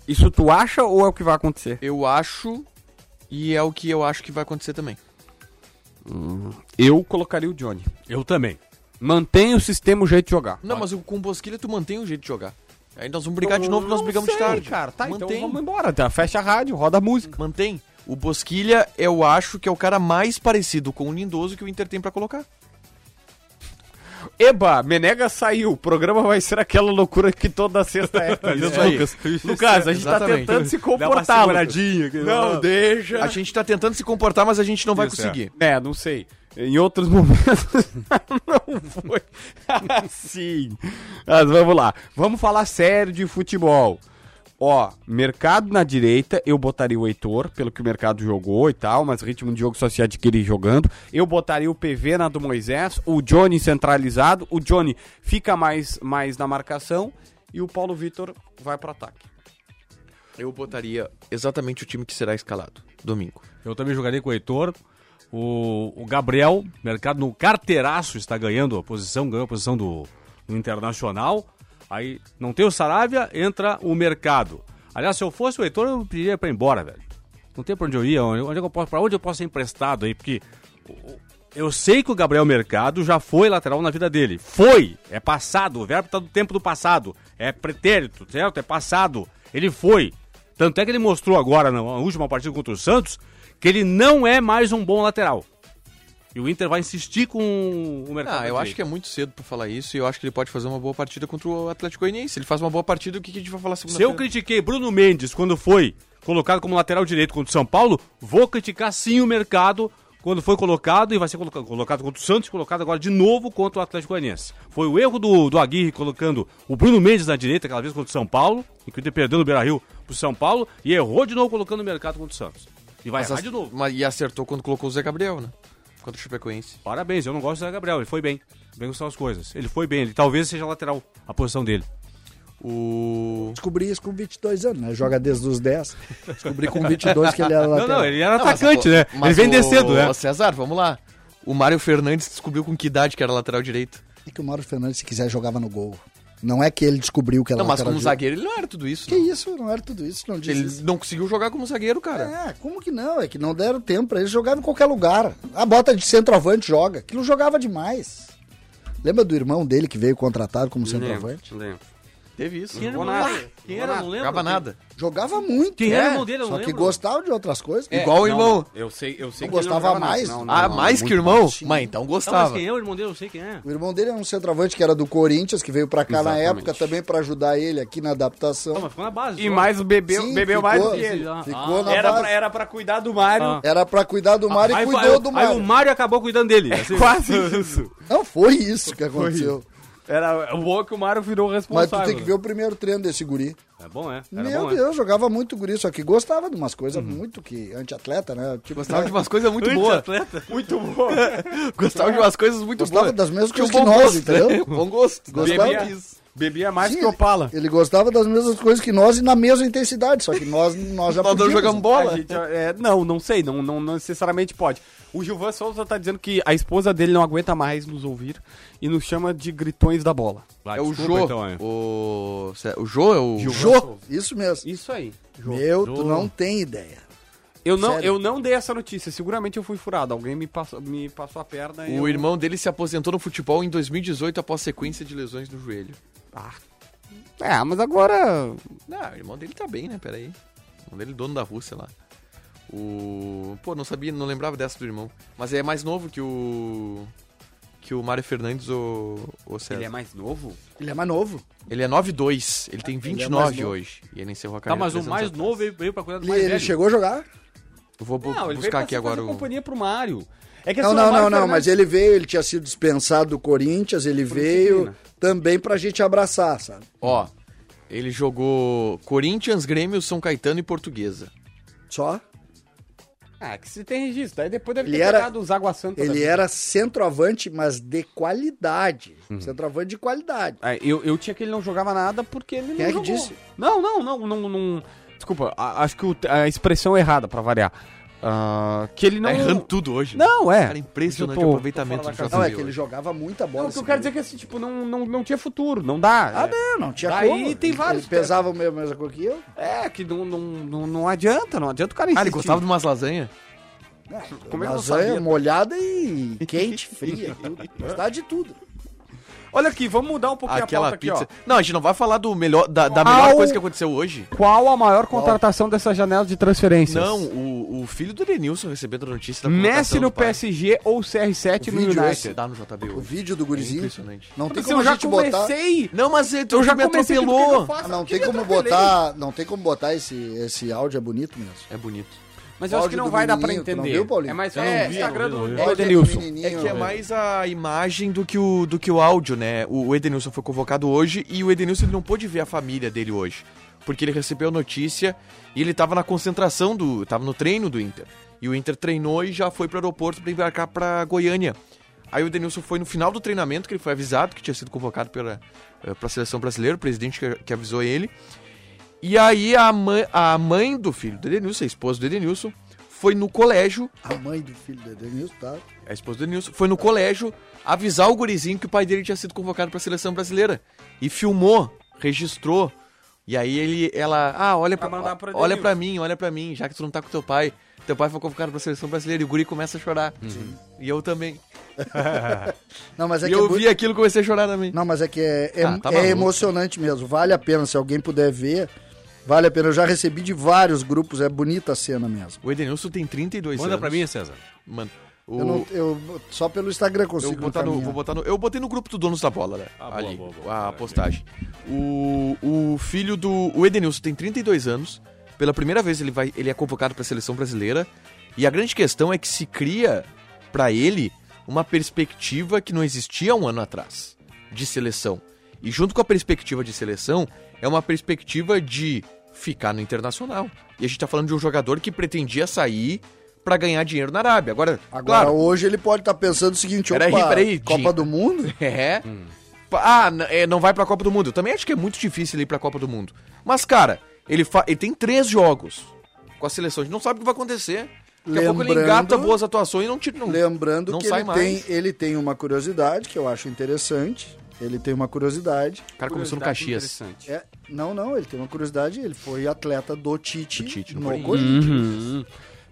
Isso tu acha ou é o que vai acontecer? Eu acho e é o que eu acho que vai acontecer também. Eu colocaria o Johnny. Eu também. Mantém o sistema, o jeito de jogar. Não, mas o- com Bosquilha tu mantém o jeito de jogar. Aí nós vamos brigar de novo, nós brigamos de sei, tarde. cara. Tá, mantém. então vamos embora. Tá, fecha a rádio, roda a música. Mantém. O Bosquilha, eu acho que é o cara mais parecido com o Lindoso que o Inter tem pra colocar. Eba, Menega saiu. O programa vai ser aquela loucura que toda sexta é. Aí. Lucas, Lucas, a gente tá Exatamente. tentando se comportar. Não, deixa. A gente tá tentando se comportar, mas a gente não vai Isso, conseguir. É, não sei. Em outros momentos não foi assim. Mas vamos lá. Vamos falar sério de futebol. Ó, mercado na direita, eu botaria o Heitor, pelo que o mercado jogou e tal, mas ritmo de jogo só se adquire jogando. Eu botaria o PV na do Moisés, o Johnny centralizado, o Johnny fica mais, mais na marcação e o Paulo Vitor vai pro ataque. Eu botaria exatamente o time que será escalado domingo. Eu também jogaria com o Heitor. O, o Gabriel, mercado no carteiraço, está ganhando a posição, ganhou a posição do, do Internacional. Aí não tem o Saravia, entra o mercado. Aliás, se eu fosse o Heitor, eu pediria para ir embora, velho. Não tem pra onde eu ir, onde, é eu posso, pra onde eu posso ser emprestado aí, porque eu sei que o Gabriel Mercado já foi lateral na vida dele. Foi, é passado, o verbo tá do tempo do passado. É pretérito, certo? É passado. Ele foi. Tanto é que ele mostrou agora, na última partida contra o Santos, que ele não é mais um bom lateral. E o Inter vai insistir com o mercado. Ah, eu acho que é muito cedo pra falar isso e eu acho que ele pode fazer uma boa partida contra o Atlético Goianiense. Ele faz uma boa partida, o que, que a gente vai falar Se eu segunda-feira? critiquei Bruno Mendes quando foi colocado como lateral direito contra o São Paulo, vou criticar sim o mercado quando foi colocado e vai ser colocado, colocado contra o Santos, colocado agora de novo contra o Atlético Goianiense. Foi o erro do, do Aguirre colocando o Bruno Mendes na direita aquela vez contra o São Paulo, em que o Inter perdeu no Beira-Rio pro São Paulo, e errou de novo colocando o mercado contra o Santos. E vai Mas errar de novo. mas- e acertou quando colocou o Zé Gabriel, né? Contra o Chapecoense. Parabéns, eu não gosto do Zé Gabriel, ele foi bem. Bem com as coisas. Ele foi bem, ele talvez seja lateral a posição dele. O. Descobri isso com 22 anos, né? Joga desde os 10. Descobri com 22 que ele era Não, lateral. não, ele era Não, atacante, o- né? mas Ele vem o- descendo, né? César, vamos lá. O Mário Fernandes descobriu com que idade que era lateral direito. É que o Mauro Fernandes, se quiser, jogava no gol. Não é que ele descobriu que era Não, mas como zagueiro ele não era tudo isso. Que né? isso? Não era tudo isso, não diz Ele isso. não conseguiu jogar como zagueiro, cara. É, como que não? É que não deram tempo pra ele jogar em qualquer lugar. A bota de centroavante joga. Aquilo jogava demais. Lembra do irmão dele que veio contratado como centroavante? Lembro. Teve isso. Quem era o irmão nada. dele? Quem era? Não lembro. Jogava nada. Jogava muito. Quem era é, o irmão dele? Eu Só não que lembro. gostava de outras coisas. Igual o irmão. Eu sei, eu sei Não que ele gostava jogava mais? Não, não, ah, não, mais que o irmão? Sim. Mas então Não, mas gostava. quem é o irmão dele? Eu sei quem é. O irmão dele era um centroavante que era do Corinthians, que veio pra cá na Exatamente. época também pra ajudar ele aqui na adaptação. Não, mas ficou na base. E só. mais bebeu, Sim, bebeu ficou- mais do que ele. Ah, Ficou ah. na Era base. pra, era pra cuidar do Mário. Ah. Era pra cuidar do Mário aí, e cuidou aí, do aí Mário. o Mário acabou cuidando dele. assim. Quase isso. Não foi isso que aconteceu. Era o bom é que o Mário virou Mas responsável. tu tem que ver o primeiro treino desse guri. É bom, é. Era Meu bom, é. Deus, jogava muito guri, só que gostava de umas coisas muito que anti-atleta, né? Tipo, Gostava de umas coisas muito boas. Atleta. Muito bom. Gostava de umas coisas muito Gostava boas. das mesmas coisas que bom nós, gosto, entendeu? né? Bom gosto. Gostava. Bebia, bebia mais Sim, que Opala. Ele gostava das mesmas coisas que nós e na mesma intensidade, só que nós, nós já Nós não podíamos. jogamos bola. Gente, é, não, não sei, não, não, não necessariamente pode. O Gilvan Souza tá dizendo que a esposa dele não aguenta mais nos ouvir e nos chama de gritões da bola. Vai, É o desculpa, Jô. então, é. O... O Jô é o... Jô, isso mesmo. Isso aí. Meu, tu Jô. não tem ideia. Eu não, Sério? eu não dei essa notícia, seguramente eu fui furado. Alguém me passou, me passou a perna e O eu- irmão dele se aposentou no futebol em 2018 após sequência de lesões no joelho. É, mas agora. Não, o irmão dele tá bem, né? Peraí. O irmão dele, dono da Rússia lá. O. Pô, não sabia, não lembrava dessa do irmão. Mas é mais novo que o. Que o Mário Fernandes ou o César. Ele é mais novo? Ele é mais novo. Ele é 9'2, ele tem Ele é 29 mais novo. hoje. E ele encerrou a Tá, carreira. mas o mais atrás. novo veio, veio pra cuidar do Ele, mais ele velho. chegou a jogar? Eu vou bu- Não, ele veio buscar pra aqui fazer agora o. companhia pro Mário. É que Não, assim, não, o não, não, mas ele veio, ele tinha sido dispensado do Corinthians, ele veio disciplina. também pra gente abraçar, sabe? Ó, ele jogou Corinthians, Grêmio, São Caetano e Portuguesa. Só. Ah, que se tem registro. Aí depois deve Ele ter era- pegado os Água Santa. Ele vida. era centroavante, mas de qualidade. Centroavante de qualidade. Ah, Eu, eu tinha que ele não jogava nada porque ele Quem não é que jogou. disse? Não, não, não, não, não. Desculpa, acho que a expressão é errada, pra variar. Ah, que ele não... Tá errando tudo hoje. né? Não, é. Cara, impressionante Eu tô- o aproveitamento do Não, é que ele jogava muita bola. Não, o que eu quero dizer é que assim, tipo, não, não, não tinha futuro, não dá. Ah, É- não, não tinha Daí como. tem vários Ele pesava a mesma coisa que eu. É, que não, não, não, não adianta, não adianta o cara Ah, ele insistir. gostava de umas lasanhas? Como é que eu sabia? molhada e quente, fria. Gostava de tudo. Olha aqui, vamos mudar um pouquinho Aquela a pauta pizza. aqui, Não, a gente não vai falar do melhor, da, da Qual- melhor coisa que aconteceu hoje. ó. Qual a maior contratação dessa janela de transferências? Não, o, o filho do Denilson recebendo a notícia da Messi no. PSG ou CR7 O no vídeo United? esse Dá no JB O vídeo do É gurizinho. impressionante. Não tem Mas como eu a já gente botar. comecei... Não, mas eu, Eu já me comecei, atropelou. faço? Ah, não tem como botar, não tem como botar esse, esse áudio é bonito mesmo. É bonito. Mas eu acho que não vai dar pra entender. viu, Paulinho? É mais é, vi, Instagram não vi, não vi. do Edenilson. É que é mais a imagem do que o, do que o áudio, né? O, o Edenilson foi convocado hoje e o Edenilson ele não pôde ver a família dele hoje. Porque ele recebeu a notícia e ele tava na concentração do. tava no treino do Inter. E o Inter treinou e já foi pro aeroporto pra embarcar pra Goiânia. Aí o Edenilson foi no final do treinamento, que ele foi avisado que tinha sido convocado pela, eh, pra seleção brasileira, o presidente que, que avisou ele. E aí a mãe, a mãe do filho do Edenilson, a esposa do Edenilson, foi no colégio A mãe do filho do Edenilson, tá? a esposa do Nilson, foi no colégio avisar o gurizinho que o pai dele tinha sido convocado pra seleção brasileira. E filmou, registrou. E aí ele, ela, ah, olha pra, Pra olha Edenilson. pra mim, olha pra mim, já que tu não tá com teu pai. Teu pai foi convocado pra seleção brasileira e o guri começa a chorar. E eu também. Não, mas é e que é eu bu- vi aquilo e comecei a chorar também. Não, mas é que é, é, Ah, tá é emocionante mesmo. Vale a pena, se alguém puder ver. Vale a pena. Eu já recebi de vários grupos, é bonita a cena mesmo. O Edenilson tem 32 Manda anos. pra mim, César. Mano, O- Eu não, eu, só pelo Instagram Eu consigo vou botar, no, vou botar no- eu botei no grupo do Donos da Bola, né? Ah, boa, ali, boa, boa. a Maravilha. postagem. O, o filho do. O Edenilson tem 32 anos. Pela primeira vez ele, vai, ele é convocado para a seleção brasileira. E a grande questão é que se cria para ele uma perspectiva que não existia um ano atrás de seleção. E junto com a perspectiva de seleção, é uma perspectiva de ficar no internacional. E a gente tá falando de um jogador que pretendia sair para ganhar dinheiro na Arábia. Agora, Agora, claro, hoje ele pode estar pensando o seguinte, Peraí, opa, peraí, Copa do Mundo? É. Ah, n- é, não vai pra Copa do Mundo. Eu também acho que é muito difícil ele ir pra Copa do Mundo. Mas, cara, ele, ele tem três jogos com a seleção. A gente não sabe o que vai acontecer. Daqui a pouco ele Lembrando- engata boas atuações e não tira. Não, Lembrando não que ele mais. tem, ele tem uma curiosidade que eu acho interessante. Ele tem uma curiosidade. O cara começou no Caxias. interessante. É, não, não, ele tem uma curiosidade. Ele foi atleta do Tite, Do Tite, no, no Corinthians. Uhum.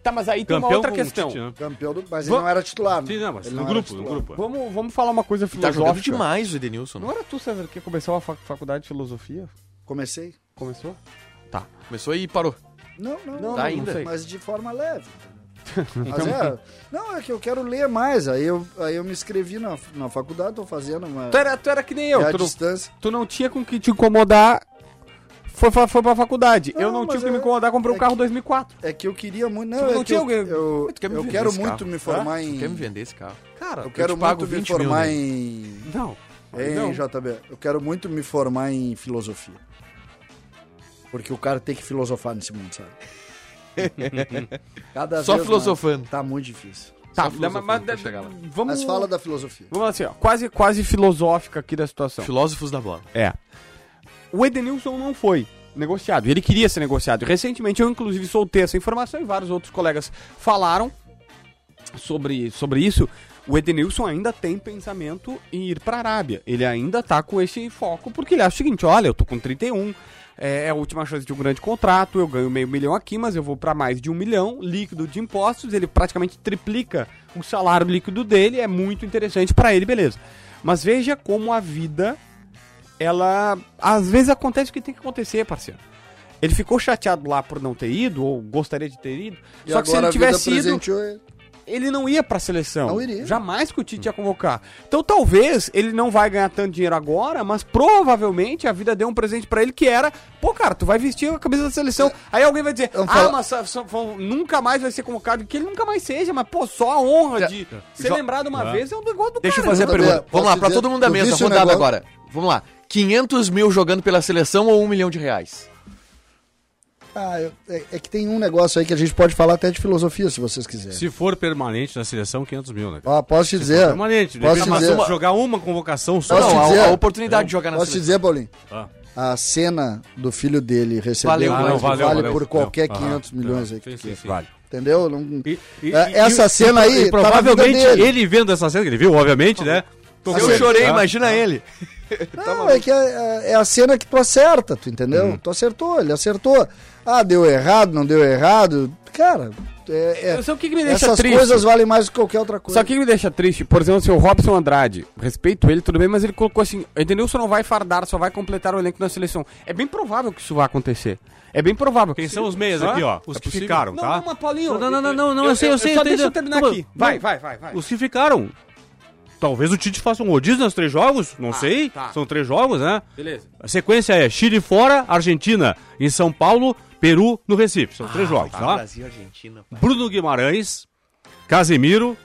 Tá, mas aí tem uma Campeão outra questão. Tite, né? Campeão do. Mas ele não era titular. né? Sim, não, mas Ele no não grupo, no grupo. Vamos, vamos falar uma coisa Tá jogando filosófica. demais o Edenilson. Não era tu, César, que começou a fac- faculdade de filosofia? Comecei? Começou? Começou e parou. Não, não, Não, não, Tá não ainda? sei. Mas de forma leve. entendeu? Mas é, não, é que eu quero ler mais. Aí eu, aí eu me inscrevi na, na faculdade, tô fazendo uma. Tu era, tu era que nem eu. é a Tu não, distância. tu não tinha com que te incomodar. Foi, foi pra faculdade. eu Não, não tinha mas que me é- incomodar, comprei um é carro 2004. É que eu queria muito. Não, Tu é não que tinha eu, alguém- eu, Tu quer me eu vender quero esse muito carro? me formar Tu em. quer me vender esse carro? Cara, Eu quero te pago muito me 20 mil formar nele. em. Não. Hein, não. JB? Eu quero muito me formar em filosofia. Porque o cara tem que filosofar nesse mundo, sabe? Cada Só vez filosofando. mais. Tá muito difícil. Tá, Só mas, mas- vamos, Mas fala da filosofia. vamos assim, ó, quase, quase filosófica aqui da situação. Filósofos da bola. É. O Edenilson não foi negociado. Ele queria ser negociado. Recentemente eu, inclusive, soltei essa informação e vários outros colegas falaram sobre, sobre isso. O Edenilson ainda tem pensamento em ir para a Arábia. Ele ainda tá com esse foco porque ele acha o seguinte: olha, eu tô com 31. É é a última chance de um grande contrato. Eu ganho meio milhão aqui, mas eu vou para mais de um milhão líquido de impostos. Ele praticamente triplica o salário líquido dele. É muito interessante para ele, beleza. Mas veja como a vida ela às vezes acontece o que tem que acontecer, parceiro. Ele ficou chateado lá por não ter ido, ou gostaria de ter ido. E só que se ele tivesse ido, ele. Ele não ia pra seleção. Não iria. Jamais que o Tite ia convocar. Então talvez ele não vai ganhar tanto dinheiro agora, mas provavelmente a vida deu um presente pra ele que era, pô, cara, tu vai vestir a camisa da seleção. Aí alguém vai dizer, Vamos ah, falar- mas só- só- nunca mais vai ser convocado. Que ele nunca mais seja, mas pô, só a honra de ser Jo- lembrado uma É. vez é um negócio do Deixa eu cara. fazer a Posso pergunta. Vamos lá, pra dizer- todo mundo da eu mesa, rodada negócio- agora. Vamos lá. 500 mil jogando pela seleção ou um milhão de reais? Ah, eu- é, é que tem um negócio aí que a gente pode falar até de filosofia, se vocês quiserem. Se for permanente na seleção, 500 mil, né? Ó, posso te Se for dizer. permanente. Posso Posso te dizer- jogar uma convocação só. Posso não, te a- dizer- a, oportunidade de jogar na Posso te seleção. dizer, Paulinho? Ah. A cena do filho dele receber Valeu, mais não, que valeu, vale valeu. por qualquer Não, 500 aham, milhões aí. sim, sim, sim. Vale. Entendeu? Não- E- e- É, e- essa e- cena aí e tá provavelmente dele. ele vendo essa cena, ele viu, obviamente, né? Eu Assim, chorei, Ah. imagina ele. Não, é que é, é a cena que tu acerta, tu entendeu? Hum. Tu acertou, ele acertou. Ah, deu errado, não deu errado. Cara, é, é- o que, que me deixa essas triste? coisas valem mais do que qualquer outra coisa. Só que me deixa triste, por exemplo, assim, o Robson Andrade, respeito ele, tudo bem, mas ele colocou assim, Edenilson não vai fardar, só vai completar o elenco da seleção. É bem provável que isso vai acontecer. É bem provável. Quem são os meias aqui, ó? Os É que possível? ficaram, não, tá? Não, mas Paulinho... Não, não, não, não, não, eu sei, eu sei, Só eu deixa eu terminar Não, aqui. não. Vai, vai, vai, vai. Os que ficaram. Talvez o Tite faça um rodízio nos três jogos, não Ah, sei. tá. São três jogos, né? Beleza. A sequência é Chile fora, Argentina em São Paulo, Peru no Recife. São três jogos, tá? Brasil e Argentina. pai. Bruno Guimarães, Casemiro,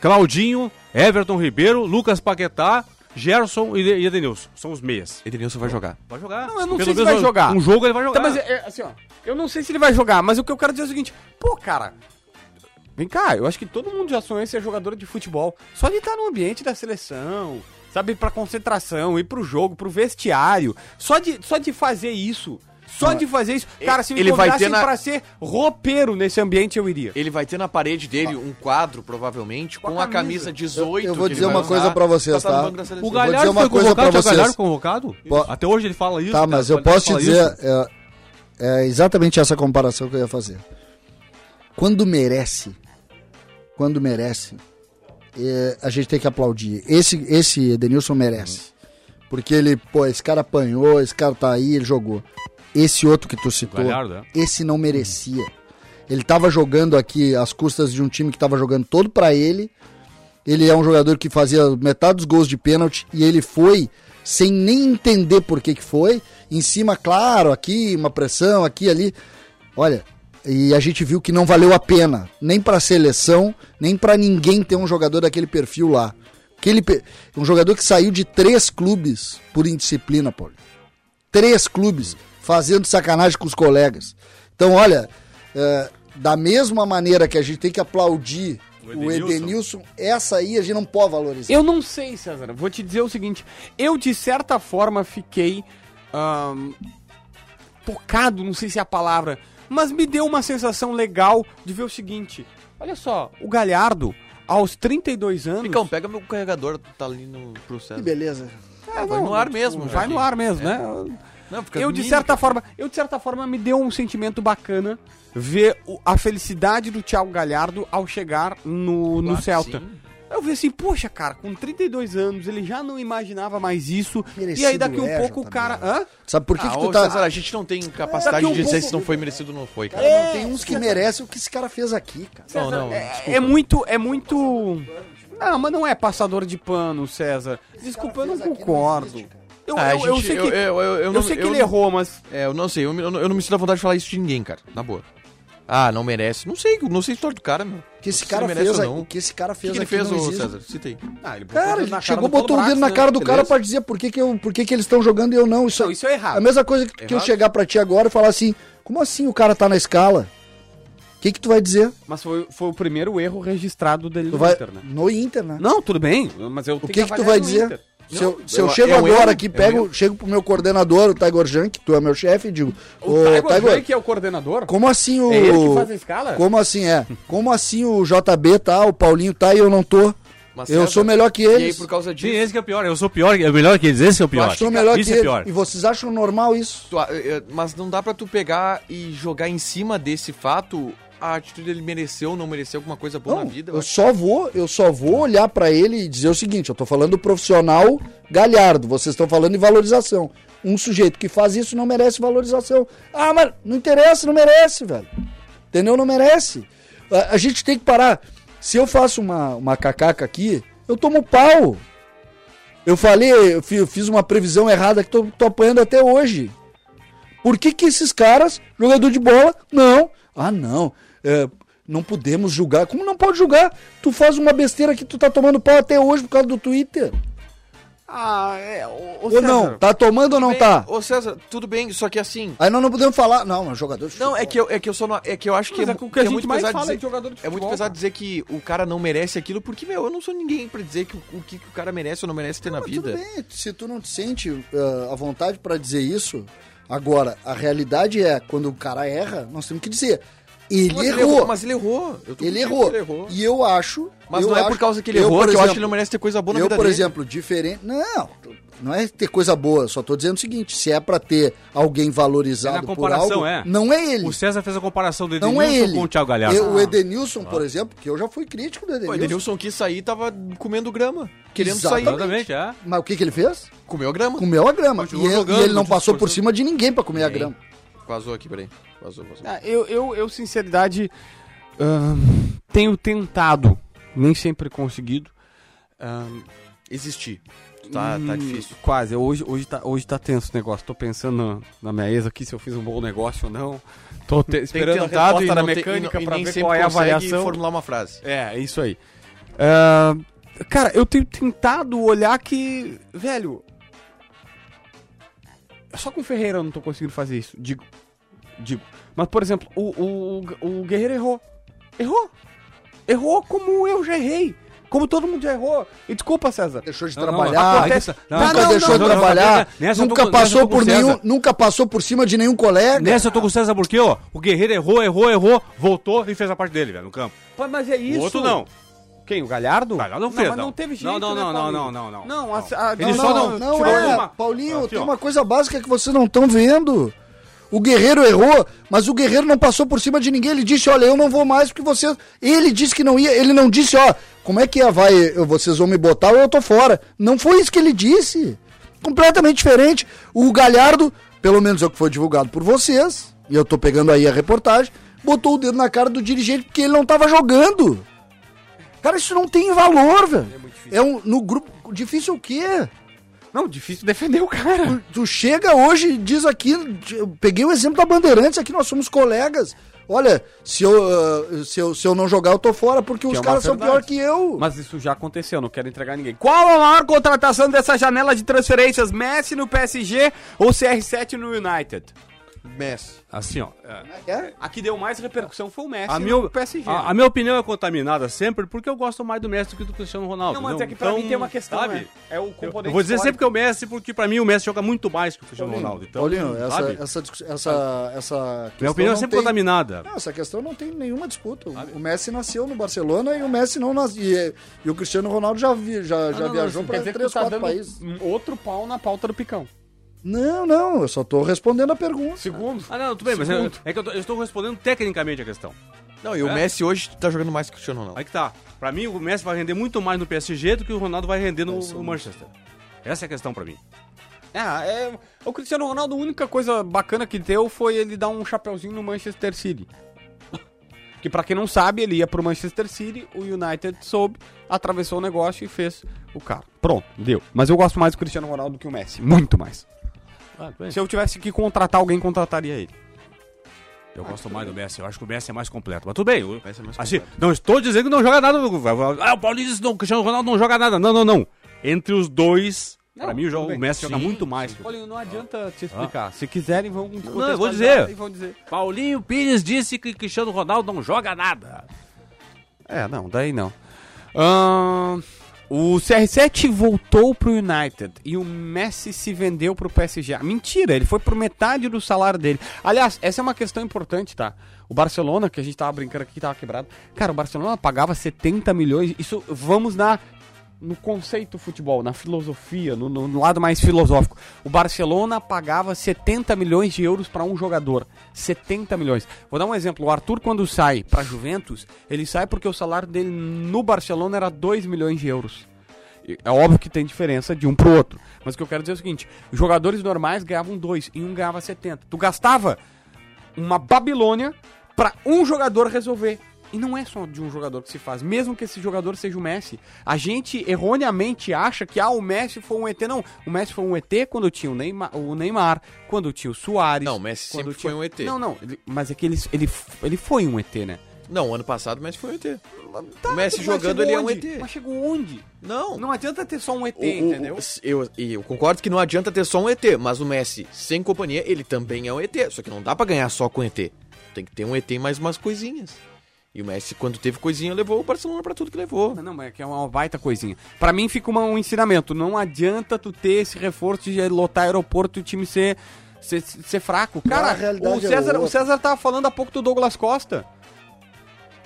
Claudinho, Everton Ribeiro, Lucas Paquetá, Gerson e Edenilson. São os meias. Edenilson vai jogar. Vai jogar. Não, eu não Pelo sei se vai jogar. Um jogo ele vai jogar. Tá, mas é, assim, ó, eu não sei se ele vai jogar, mas o que eu quero dizer é o seguinte, pô, cara, vem cá, eu acho que todo mundo já sonhou em ser jogador de futebol. Só de estar no ambiente da seleção, sabe, ir pra concentração, ir pro jogo, pro vestiário, só de, só de fazer isso, só de fazer isso, cara, se me ele vai ter na- pra ser roupeiro nesse ambiente, eu iria. Ele vai ter na parede dele um quadro, provavelmente, com, Com a camisa camisa. 18. Eu- eu vou dizer uma coisa usar pra vocês, tá? seleção. O vou dizer Galhardo uma foi coisa convocado, tinha Galhardo vocês. convocado? Po- Até hoje ele fala isso. Tá, mas eu posso te dizer, é, é exatamente essa comparação que eu ia fazer. Quando merece, quando merece, é, a gente tem que aplaudir. Esse, esse Edenilson merece. Porque ele, pô, esse cara apanhou, esse cara tá aí, ele jogou. Esse outro que tu citou, Galhardo, é. esse não merecia. Ele tava jogando aqui às custas de um time que tava jogando todo pra ele. Ele é um jogador que fazia metade dos gols de pênalti e ele foi sem nem entender por que que foi. Em cima, claro, aqui uma pressão, aqui ali. Olha, e a gente viu que não valeu a pena, nem pra seleção, nem pra ninguém ter um jogador daquele perfil lá. Aquele, um jogador que saiu de três clubes por indisciplina, Paulo. Três clubes fazendo sacanagem com os colegas. Então, olha, é, da mesma maneira que a gente tem que aplaudir O o Edenilson. Essa aí a gente não pode valorizar. Eu não sei, César. Vou te dizer o seguinte. Eu, de certa forma, fiquei. ahn, tocado, não sei se é a palavra. Mas me deu uma sensação legal de ver o seguinte. Olha só, o Galhardo, aos 32 anos. Ficão, pega meu carregador, tá ali no processo. Que beleza. Ah, vai no ar mesmo, Vai no ar mesmo, né? Não, fica Eu de certa forma, eu de certa forma me deu um sentimento bacana ver o- a felicidade do Thiago Galhardo ao chegar no, no Claro Celta. sim. Eu vi assim, poxa, cara, com 32 anos ele já não imaginava mais isso. e Merecido aí daqui um é, pouco o cara, hã? Sabe por que, ah, que ô, tu tá. César, a gente não tem capacidade Daqui um de dizer pouco- se não foi merecido ou não foi, cara. Cara, não tem uns que merecem o que esse cara fez aqui, cara. Não, não, é, é muito, é muito. Não, mas não é passador de pano, César. Desculpa, eu não concordo. Eu, Ah, eu, eu gente- sei que, eu- eu- eu- eu eu não- sei que eu ele errou, mas É, eu não sei, eu, eu eu não me sinto à vontade de falar isso de ninguém, cara. Na boa. Ah, não merece. Não sei, não sei a história do cara, meu. O que esse Se cara merece fez, não. o que esse cara O que, fez que ele fez, ô. César? Cita aí. Ah, ele Cara, ele na cara chegou, botou o dedo na né? cara do cara pra dizer por que, que, eu, por que, que eles estão jogando e eu não. Isso, Não, isso é errado. A mesma coisa que eu Errado? chegar pra ti agora e falar assim: como assim o cara tá na escala? O que, que tu vai dizer? Mas foi, foi o primeiro erro registrado dele Tu no vai... Inter, né? No Inter, né? Não, tudo bem, mas eu O tenho que, que tu vai dizer? Inter. Se eu, se eu- eu chego é um agora aqui, é um pego, chego pro meu coordenador, o Tiger Jan, que tu é meu chefe, e digo: O Ô, Tiger Tiger, Junk é o coordenador? como assim o. É ele que faz a escala? Como assim é? Como assim o JB tá, o Paulinho tá e eu não tô? Mas, eu César, sou melhor que E aí, eles. por causa Sim, disso. esse que é o pior. Eu sou pior, é melhor que eles. Esse é o pior. Eu sou melhor Isso que é eles. pior. E vocês acham normal isso? Mas não dá pra tu pegar e jogar em cima desse fato a atitude dele mereceu ou não mereceu alguma coisa boa Não, na vida. eu só vou, eu só vou olhar pra ele e dizer o seguinte, eu tô falando do profissional galhardo, vocês estão falando de valorização. Um sujeito que faz isso não merece valorização. Ah, mas não interessa, não merece, velho. Entendeu? Não merece. A, a gente tem que parar. Se eu faço uma, uma cacaca aqui, eu tomo pau. Eu falei, eu eu fiz uma previsão errada que tô, tô apanhando até hoje. Por que que esses caras, jogador de bola, não. Ah, não. É, não podemos julgar. Como não pode julgar? Tu faz uma besteira que tu tá tomando pau até hoje por causa do Twitter. Ah, é. O, Ou não? Tá tomando ou não Bem, tá? Ô César, tudo bem, só que assim. Aí nós não podemos falar. Não, é jogador de Não, é que eu, é que eu sou. no- É que eu acho que, é, é que que é gente muito mais pesado dizer, é É muito pesado cara. dizer que o cara não merece aquilo, porque, meu, eu não sou ninguém pra dizer que o, o que, que o cara merece ou não merece ter na Mas vida. Tudo bem, se tu não te sente ah, à vontade pra dizer isso, agora, a realidade é, quando o cara erra, nós temos que dizer, ele Mas errou. Mas ele errou. Eu tô ele, errou. ele errou. E eu acho. Mas eu não é acho- por causa que ele eu, errou que eu acho que ele não merece ter coisa boa na eu, vida por dele. exemplo, diferente. Não, não é ter coisa boa, só tô dizendo o seguinte: se é pra ter alguém valorizado É por comparação, algo, é. não é ele. O César fez a comparação do Não é Edenilson ele. com o Thiago Galhardo. Eu- o Edenilson, por exemplo, que eu já fui crítico do Edenilson. o Edenilson quis sair e tava comendo grama. Querendo Exatamente. sair. Exatamente, é. Mas o que, que ele fez? Comeu a grama. Comeu a grama. E Continuou ele, jogando, e ele não passou por cima de ninguém pra comer a grama. Vazou aqui, peraí. Vazou, vazou. Ah, eu, eu, eu, sinceridade, ahn, tenho tentado, nem sempre conseguido. ahn, Existir. Tá, tá hum, difícil. Quase. Hoje, hoje, tá, hoje tá tenso o negócio. Tô pensando na, na minha ex aqui se eu fiz um bom negócio ou não. Tô te- esperando a e tem- mecânica pra nem ver qual é a avaliação. formular uma frase. É, é isso aí. Ah, cara, eu tenho tentado olhar que, velho. Só com o Ferreira eu não tô conseguindo fazer isso. Digo. Digo. Mas, por exemplo, o, o, o Guerreiro errou. Errou. Errou como eu já errei. Como todo mundo já errou. E desculpa, César. Deixou de Não, trabalhar. acontece- não, Não, nunca deixou de trabalhar. nunca passou por nenhum, César. nunca passou por cima de nenhum colega. Nessa eu tô com o César porque, ó, o Guerreiro errou, errou, errou, voltou e fez a parte dele, velho, no campo. Pô, Mas é isso. O outro não. Quem? O Galhardo? O Galhardo não fez, não não. teve jeito, Não, não, né, não, não, não, não, não. Não, a- a- Ele não, só não, não é. uma- Paulinho, Assim, tem uma coisa básica que vocês não estão vendo. O Guerreiro errou, mas o Guerreiro não passou por cima de ninguém. Ele disse, olha, eu não vou mais porque vocês... Ele disse que não ia, ele não disse, ó, como é que é, vai, vocês vão me botar ou eu tô fora. Não foi isso que ele disse. Completamente diferente. O Galhardo, pelo menos é o que foi divulgado por vocês, e eu tô pegando aí a reportagem, botou o dedo na cara do dirigente porque ele não tava jogando. Cara, isso não tem valor, velho. É muito difícil. É um, no grupo. Difícil o quê? Não, difícil defender o cara. Tu, tu chega hoje e diz aqui. Peguei o exemplo da Bandeirantes aqui, nós somos colegas. Olha, se eu, ah, se eu, se eu não jogar, eu tô fora, porque os é caras são pior que eu. Mas isso já aconteceu, não quero entregar ninguém. Qual a maior contratação dessa janela de transferências? Messi no PSG ou CR7 no United? Messi. Assim, ó. é, É? A que deu mais repercussão foi o Messi A minha, PSG. a, a minha opinião é contaminada sempre porque eu gosto mais do Messi do que do Cristiano Ronaldo. Não, mas é que pra Então, mim tem uma questão, sabe? né? É o Eu, componente eu vou dizer histórico. sempre que é o Messi, porque pra mim o Messi joga muito mais que o Cristiano Ronaldo. Então, Paulinho, essa, sabe? essa, essa, essa Minha opinião é sempre tem- contaminada. Não, essa questão não tem nenhuma disputa. O- O Messi nasceu no Barcelona e o Messi não nasceu. E, e o Cristiano Ronaldo já, vi, já, já não, viajou não, que três, tá quatro países. outro pau na pauta do Picão. Não, não, eu só tô respondendo a pergunta. Segundo. Ah, não, tudo bem, mas é, Segundo. é que eu, tô- eu estou respondendo tecnicamente a questão. Não, e o É? Messi hoje tá jogando mais que o Cristiano Ronaldo. Aí que tá. Pra mim, o Messi vai render muito mais no PSG do que o Ronaldo vai render no, no Manchester. Essa é a questão pra mim. Ah, é, o Cristiano Ronaldo, a única coisa bacana que deu foi ele dar um chapeuzinho no Manchester City. Que pra quem não sabe, ele ia pro Manchester City, o United soube, atravessou o negócio e fez o cara. Pronto, deu. Mas eu gosto mais do Cristiano Ronaldo do que o Messi, muito mais. Ah. Se eu tivesse que contratar alguém, contrataria ele. Eu gosto mais do Messi, eu acho que o Messi é mais completo. Mas tudo bem. eu- Messi é mais assim, completo. não estou dizendo que não joga nada. Ah, o Paulinho disse que o Cristiano Ronaldo não joga nada. Não, não, não. Entre os dois, Não, pra mim, o, jogo- o Messi joga Sim, muito mais. Olha, não adianta te explicar. Se quiserem, vão eu vou dizer. vão dizer. Paulinho Pires disse que Cristiano Ronaldo não joga nada. É, não, daí não. Ahn, o CR7 voltou pro United e o Messi se vendeu pro PSG. Ah, Mentira, ele foi por metade do salário dele. Aliás, essa é uma questão importante, tá? O Barcelona, que a gente tava brincando aqui, tava quebrado. Cara, o Barcelona pagava 70 milhões. Isso, vamos na no conceito futebol, na filosofia, no, no- no lado mais filosófico. O Barcelona pagava 70 milhões de euros para um jogador. 70 milhões. Vou dar um exemplo. O Arthur, quando sai para Juventus, ele sai porque o salário dele no Barcelona era 2 milhões de euros. É óbvio que tem diferença de um pro outro. Mas o que eu quero dizer é o seguinte: jogadores normais ganhavam 2 e um ganhava 70. Tu gastava uma Babilônia para um jogador resolver. E não é só de um jogador que se faz, mesmo que esse jogador seja o Messi. A gente erroneamente acha que ah, o Messi foi um ET. Não, o Messi foi um ET quando tinha o Neymar, o Neymar quando tinha o Soares. Não, o Messi sempre foi um ET. Não, não, ele- mas é que ele, ele, ele foi um ET, né? Não, ano passado o Messi foi um ET. Tá, o Messi jogando, ele é um onde? ET. Mas chegou onde? Não. Não adianta ter só um ET, O- entendeu? o- eu, e eu concordo que não adianta ter só um ET, mas o Messi sem companhia, ele também é um ET. Só que não dá pra ganhar só com ET. Tem que ter um ET e mais umas coisinhas. E o Messi, quando teve coisinha, levou o Barcelona pra tudo que levou. Não, mas é que é uma baita coisinha. Pra mim fica uma- um ensinamento. Não adianta tu ter esse reforço de lotar aeroporto e o time ser, ser, ser fraco. Cara, o é César, o outra. César tava falando há pouco do Douglas Costa.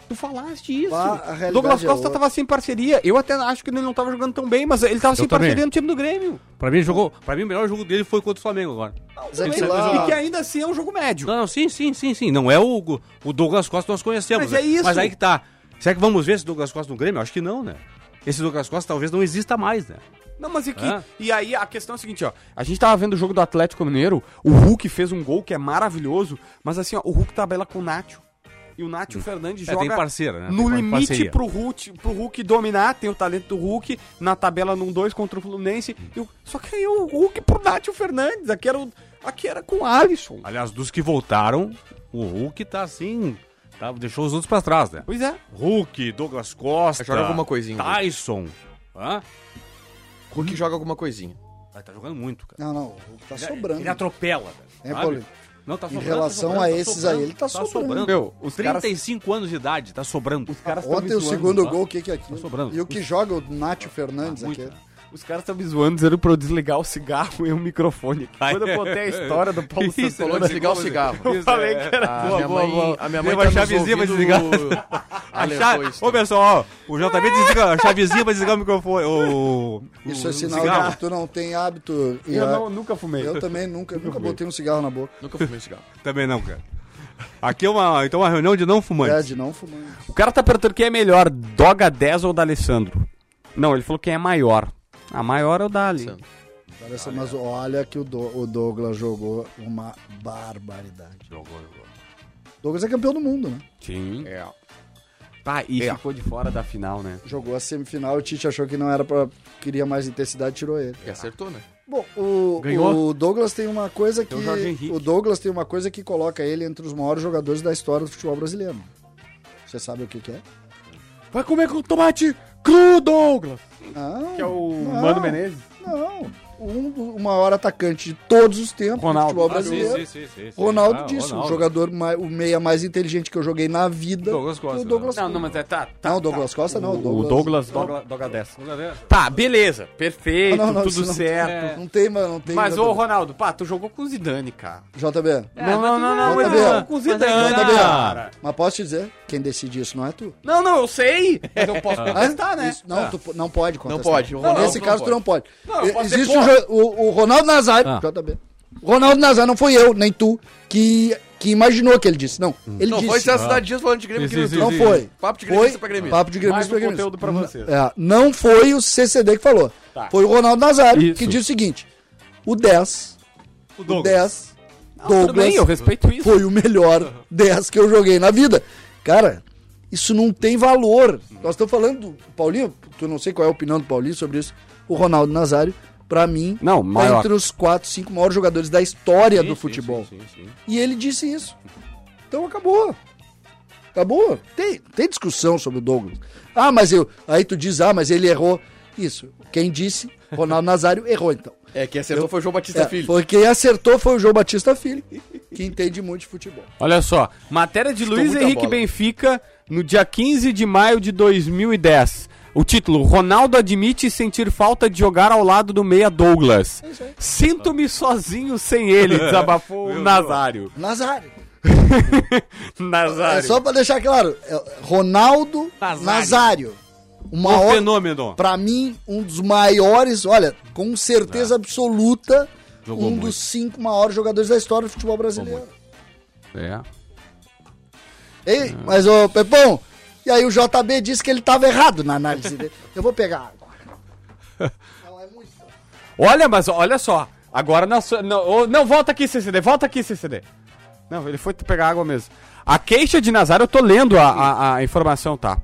Tu falaste isso. Ah, realidade Douglas é Costa outra. tava sem parceria. Eu até acho que ele não tava jogando tão bem, mas ele tava sem também. parceria no time do Grêmio. Pra mim, jogou, pra mim, o melhor jogo dele foi contra o Flamengo agora. Mas é Também. lá- E que ainda assim é um jogo médio. Não, não, sim, sim, sim, sim. Não é o, o Douglas Costa que nós conhecemos. Mas é né? isso. Mas aí que tá. Será que vamos ver esse Douglas Costa no Grêmio? Eu Acho que não, né? Esse Douglas Costa talvez não exista mais, né? Não, mas e que. Hã? E aí a questão é a seguinte, ó. A gente tava vendo o jogo do Atlético Mineiro, o Hulk fez um gol que é maravilhoso, mas assim, ó, o Hulk tabela com o Nacho. E o Nacho Fernandes É, joga tem parceira, né? no Tem limite parceria. pro Hulk, pro Hulk dominar, tem o talento do Hulk na tabela num 2 contra o Fluminense. e o- só que aí o Hulk pro Nacho Fernandes, aqui era, o, aqui era com o Alisson. Aliás, dos que voltaram, o Hulk tá assim. Tá, deixou os outros pra trás, né? Pois é. Hulk, Douglas Costa. Joga alguma coisinha, Hulk. Tyson. Hã? Hulk joga alguma coisinha. Ah, tá jogando muito, cara. Não, não, o Hulk tá sobrando. Ele atropela, velho. É? Não, tá Em sobrando, relação tá sobrando, a tá esses sobrando, aí, ele tá sobrando. Meu, os caras- 35 anos de idade, tá sobrando. Os caras tão Ontem o segundo tá? gol, o que que é aquilo? Tá sobrando. E o que joga o Nacho Fernandes aqui? Os caras estão me zoando, dizendo pra eu desligar o cigarro e o microfone. aqui. Quando eu contei a história do Paulo Isso. Falou de desligar o cigarro. Eu falei que era... A Boa, minha boa, mãe, boa. a minha mãe tá nos chavezinha pra desligar. A chave... Ô, pessoal, ó, o JB desliga a chavezinha pra desligar o microfone. O, o, Isso é sinal cigarro. de que tu não tem hábito. E Eu a- não, nunca fumei. eu também nunca, nunca botei um cigarro na boca. Nunca fumei cigarro. Também não, cara. Aqui é uma, então uma reunião de não É, fumantes. de não fumar. O cara tá perguntando quem é melhor, Doga 10 ou D'Alessandro. Não, ele falou quem é maior. A maior é o Dali. Parece, mas olha que o, Do- o Douglas jogou uma barbaridade. Jogou, jogou. Douglas é campeão do mundo, né? Sim. É. Tá, e É. ficou de fora da final, né? Jogou a semifinal, o Tite achou que não era pra. queria mais intensidade, tirou ele. E acertou, né? Bom, o, Ganhou? o Douglas tem uma coisa que. O Douglas tem uma coisa que coloca ele entre os maiores jogadores da história do futebol brasileiro. Você sabe o que, que é? Vai comer com tomate cru, Douglas! Não, Que é o Não. Mano Menezes. não. Um, do- o maior atacante de todos os tempos Ronaldo. do futebol Ah, sim, brasileiro. sim, sim, sim, sim. Ronaldo Ah, disse, o Ronaldo. jogador, mais, o meia mais inteligente que eu joguei na vida. Douglas Costa, o Douglas Não, não, mas é tá. tá Não, o Douglas Costa não. O Douglas, Douglas, Douglas, Douglas dessa. Douglas. Tá, beleza. Perfeito, Não, não, tudo não- certo. Não tem, mano, não tem. Mas, JB. ô, Ronaldo, pá, tu jogou com o Zidane, cara. JB. não, não, não, não, tu jogou jogou com o Zidane, JB. cara. Mas posso te dizer, quem decide isso não é tu. Não, não, eu sei. Mas eu posso contestar, né? Isso- não, tu po- não pode contestar. Não pode, o Ronaldo Nesse não caso, pode. tu não pode. Não, eu posso Existe o, o, o Ronaldo Nazário, Ah. JB. O Ronaldo Nazário não foi eu, nem tu, que, que imaginou que ele disse. Não, ele Não disse. foi César Cidade Dias falando de Grêmio sim, YouTube. Não foi. Papo de gremista pra gremista. Papo de gremista Mais pra um gremista. conteúdo pra vocês. É, não foi o CCD que falou. Tá. Foi o Ronaldo Nazário Isso. que disse o seguinte: o 10, O o Douglas. 10, Tudo bem, Douglas eu respeito isso. foi o melhor 10 que eu joguei na vida. Cara, isso não tem valor. Nós estamos falando do Paulinho, tu não sei qual é a opinião do Paulinho sobre isso. O Ronaldo Nazário, pra mim, Não, tá maior. entre os 4, 5 maiores jogadores da história Sim, do futebol. sim, sim. E ele disse isso. Então acabou. Acabou. Tem, tem discussão sobre o Douglas. Ah, mas eu. Aí tu diz, ah, mas ele errou. Isso. Quem disse, Ronaldo Nazário errou, então. É, quem acertou foi o João Batista É, Filho. foi quem acertou foi o João Batista Filho, que entende muito de futebol. Olha só, matéria de Estou Luiz Henrique bola. Benfica no dia 15 de maio de 2010. O título: Ronaldo admite sentir falta de jogar ao lado do meia Douglas. Sinto-me sozinho sem ele, desabafou o Nazário. Nazário. Nazário. É só pra deixar claro, é Ronaldo Nazário. Nazário. O O maior, fenômeno. pra mim, um dos maiores, olha, com certeza absoluta, Jogou um muito. dos cinco maiores jogadores da história do futebol brasileiro. É. Ei, mas ô Pepão, e aí o JB disse que ele tava errado na análise dele. Eu vou pegar água. Não, é muito. Olha, mas olha só. Agora não, não, não volta aqui, CCD, volta aqui, CCD. Não, ele foi pegar água mesmo. A queixa de Nazário, eu tô lendo a, a, a informação, tá?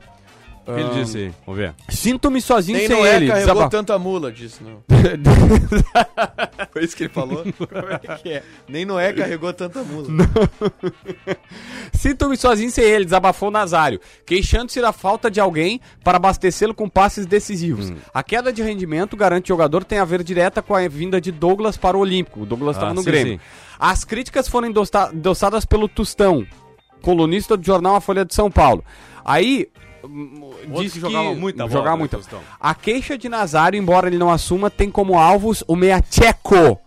O que ele disse aí? Vamos ver. Sinto-me sozinho Nem sem Noé ele. carregou desaba- tanta mula, disse. Não. Foi isso que ele falou? Como é que é? Nem Noé carregou tanta mula. Sinto-me sozinho sem ele, desabafou Nazário, queixando-se da falta de alguém para abastecê-lo com passes decisivos. Hum. A queda de rendimento, garante o jogador, tem a ver direta com a vinda de Douglas para o Olímpico. O Douglas estava Ah, no sim, Grêmio. sim. As críticas foram endossa- endossadas pelo Tostão, colunista do jornal A Folha de São Paulo. Aí. Diz que jogava muita bola, jogava né, muita. A queixa de Nazário, embora ele não assuma, tem como alvos o meia Tcheco,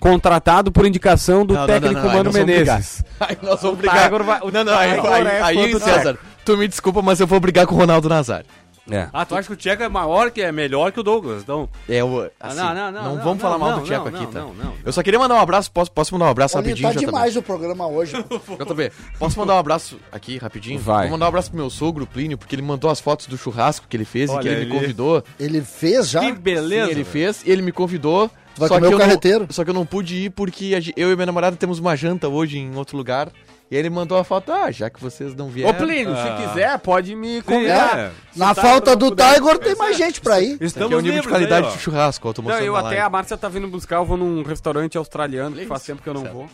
contratado por indicação do Não, técnico não, não, aí Mano Menezes. Aí nós vamos brigar. Tiger vai- não, não, aí, aí, é aí, do César, tu me desculpa, mas eu vou brigar com o Ronaldo Nazário. É. Ah, tu acha que o Tcheco é maior, que é melhor que o Douglas? Então, É o. Assim, não, não, não, não, vamos falar mal não, do Tcheco aqui, não, tá? não, não. Eu só queria mandar um abraço. Posso, posso mandar um abraço Paulinho, rapidinho, tá JB? demais o programa hoje. JB, posso mandar um abraço aqui rapidinho? Vai. Vou mandar um abraço pro meu sogro, Plínio, porque ele mandou as fotos do churrasco que ele fez e Olha que ele me ali. convidou. Ele fez já? Que beleza. Sim, ele fez e ele me convidou. Tu vai só comer que o eu carreteiro? Não, só que eu não pude ir porque eu e minha namorada temos uma janta hoje em outro lugar. E ele mandou a foto, ah, já que vocês não Ô, vieram. Plínio, Ah. se quiser, pode me convidar. é. Na tá falta do Tiger, tem mais gente pra ir. Estamos é o nível de qualidade aí, de churrasco, tô Não, eu até, live. a Márcia tá vindo buscar, eu vou num restaurante australiano, que faz tempo que eu não Certo. vou.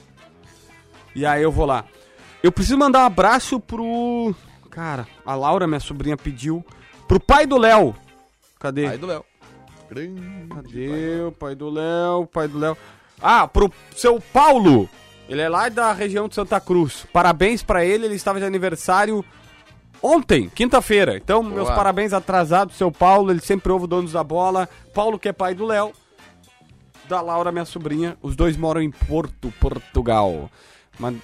E aí eu vou lá. Eu preciso mandar um abraço pro... Cara, a Laura, minha sobrinha, pediu. Pro pai do Léo. Cadê? Aí do Léo. Grande. Cadê o pai do Léo? Pai do Léo. Ah, pro seu Paulo. Ele é lá da região de Santa Cruz. Parabéns pra ele, ele estava de aniversário ontem, quinta-feira. Então, meus Boa. parabéns atrasados, seu Paulo. Ele sempre ouve o Donos da Bola. Paulo, que é pai do Léo. Da Laura, minha sobrinha. Os dois moram em Porto, Portugal. Mas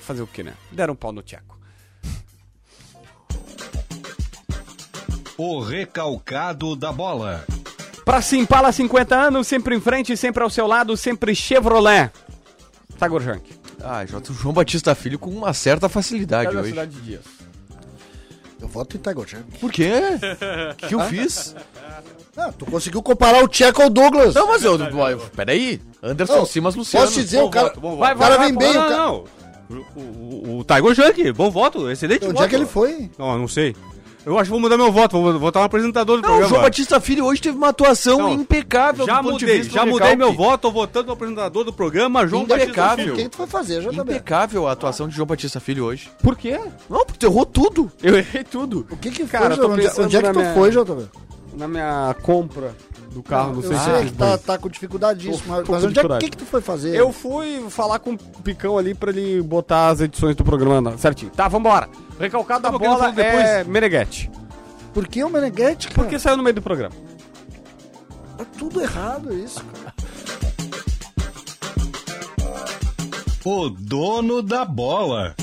fazer o que, né? Deram um pau no Tcheco. O recalcado da bola. Pra Simpala 50 anos, sempre em frente, sempre ao seu lado, sempre Chevrolet. Tá, Gorjank? Ah, Jota, o João Batista Filho com uma certa facilidade da hoje. cidade de Dias. Eu voto em Tiger Champ. Por quê? O que, eu fiz? Ah, tu conseguiu comparar o Tcheco ao Douglas. Não, mas eu. eu- Peraí. Anderson Não, Simas Luciano. Posso te dizer, o cara, voto, bom o voto. cara vem bem. não, o, ca- não. O, o, o Tiger Junk, bom voto, excelente Onde voto. é que ele foi? Não, eu não sei. Eu acho que vou mudar meu voto, vou votar no apresentador do Não, o programa. João Batista Filho hoje teve uma atuação Não, impecável já do mudei, já do mudei meu voto, tô votando no apresentador do programa, João Batista Impecável. Filho. O que tu foi fazer, JB? Impecável a atuação de João Batista Filho hoje. Por quê? Não, porque tu errou tudo. Eu errei tudo. O que que Cara, foi, eu tô onde, é que tu minha- foi, JB? Na minha compra do carro, não, eu sei sei se que tá, tá com dificuldade disso, mas, mas onde é que, que tu foi fazer? Eu fui falar com o Picão ali pra ele botar as edições do programa certinho. Tá, vambora. Recalcado da bola é Meneghetti. Por que o Meneghetti, cara? Porque saiu no meio do programa. Tá tudo errado isso, cara. O dono da bola.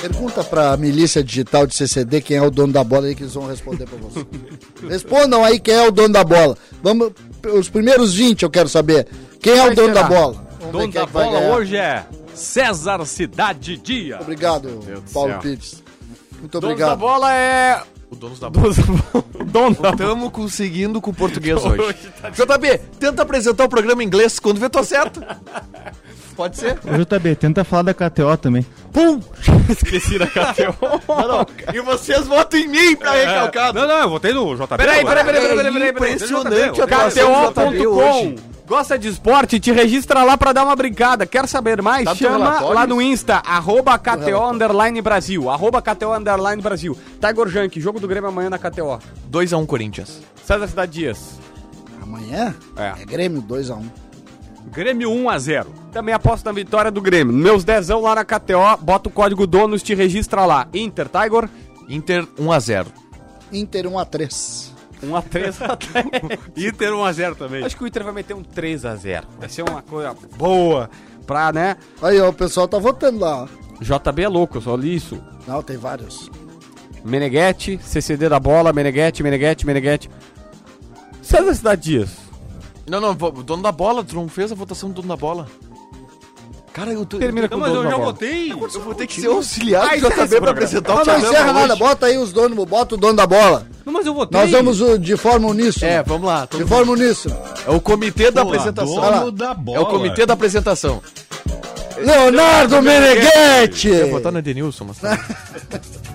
Pergunta pra milícia digital de CCD quem é o dono da bola aí que eles vão responder pra você. Respondam aí quem é o dono da bola. Vamos, os primeiros 20 eu quero saber. Quem é o dono da bola? Vamos Dono é da vai bola hoje é César Cidade Dia. Obrigado, Paulo céu. Pires. Muito Dono da obrigado. bola é. O dono da bola. Dono da bola. Dono da bola. Estamos conseguindo com o português hoje. JB, tenta apresentar o programa em inglês. Quando vê, tô certo. Pode ser? Ô, JB, tenta falar da KTO também. Pum! Esqueci da KTO. Não, não. E vocês votam em mim pra recalcado. Não, não, eu votei no JB. Peraí, agora. peraí, peraí, peraí, peraí, peraí. Impressionante a Cara, atuação do JB hoje. KTO.com Gosta de esporte? Te registra lá pra dar uma brincada. Quer saber mais? Tá Chama lá no Insta, arroba KTO. Underline Brasil. Arroba KTO Underline Brasil. Tiger Junk, jogo do Grêmio amanhã na KTO. 2x1 Corinthians. César Cidade Dias. Amanhã É. é Grêmio 2x1. Grêmio 1 a 0. Também aposto na vitória do Grêmio. Meus dezão lá na KTO, bota o código DONOS, te registra lá. Inter, Tiger, Inter 1x0. Inter 1x3. 1x3 Inter 1 a 0 também. Acho que o Inter vai meter um 3x0. Vai ser uma coisa boa pra, né? Aí, ó, o pessoal tá votando lá. JB é louco, eu só li isso. Não, tem vários. Meneghetti, CCD da bola, Meneghetti, Meneghetti, Meneghetti. César Cidade Dias. Não, não, dono da bola. Tu não fez a votação do dono da bola. Cara, eu tô... Termina Não, com o mas dono eu da já bola. votei. Eu vou ter que ser auxiliar do encerra esse JB pra apresentar o Não, não encerra nada, bota aí os donos, bota o dono da bola. Não, mas eu votei. Nós vamos uh, de forma uníssona. É, vamos lá. De forma uníssona. É o comitê da O apresentação. dono da bola. É o comitê da apresentação. Leonardo Meneghetti! Eu ia votar no Edenilson, mas... tá.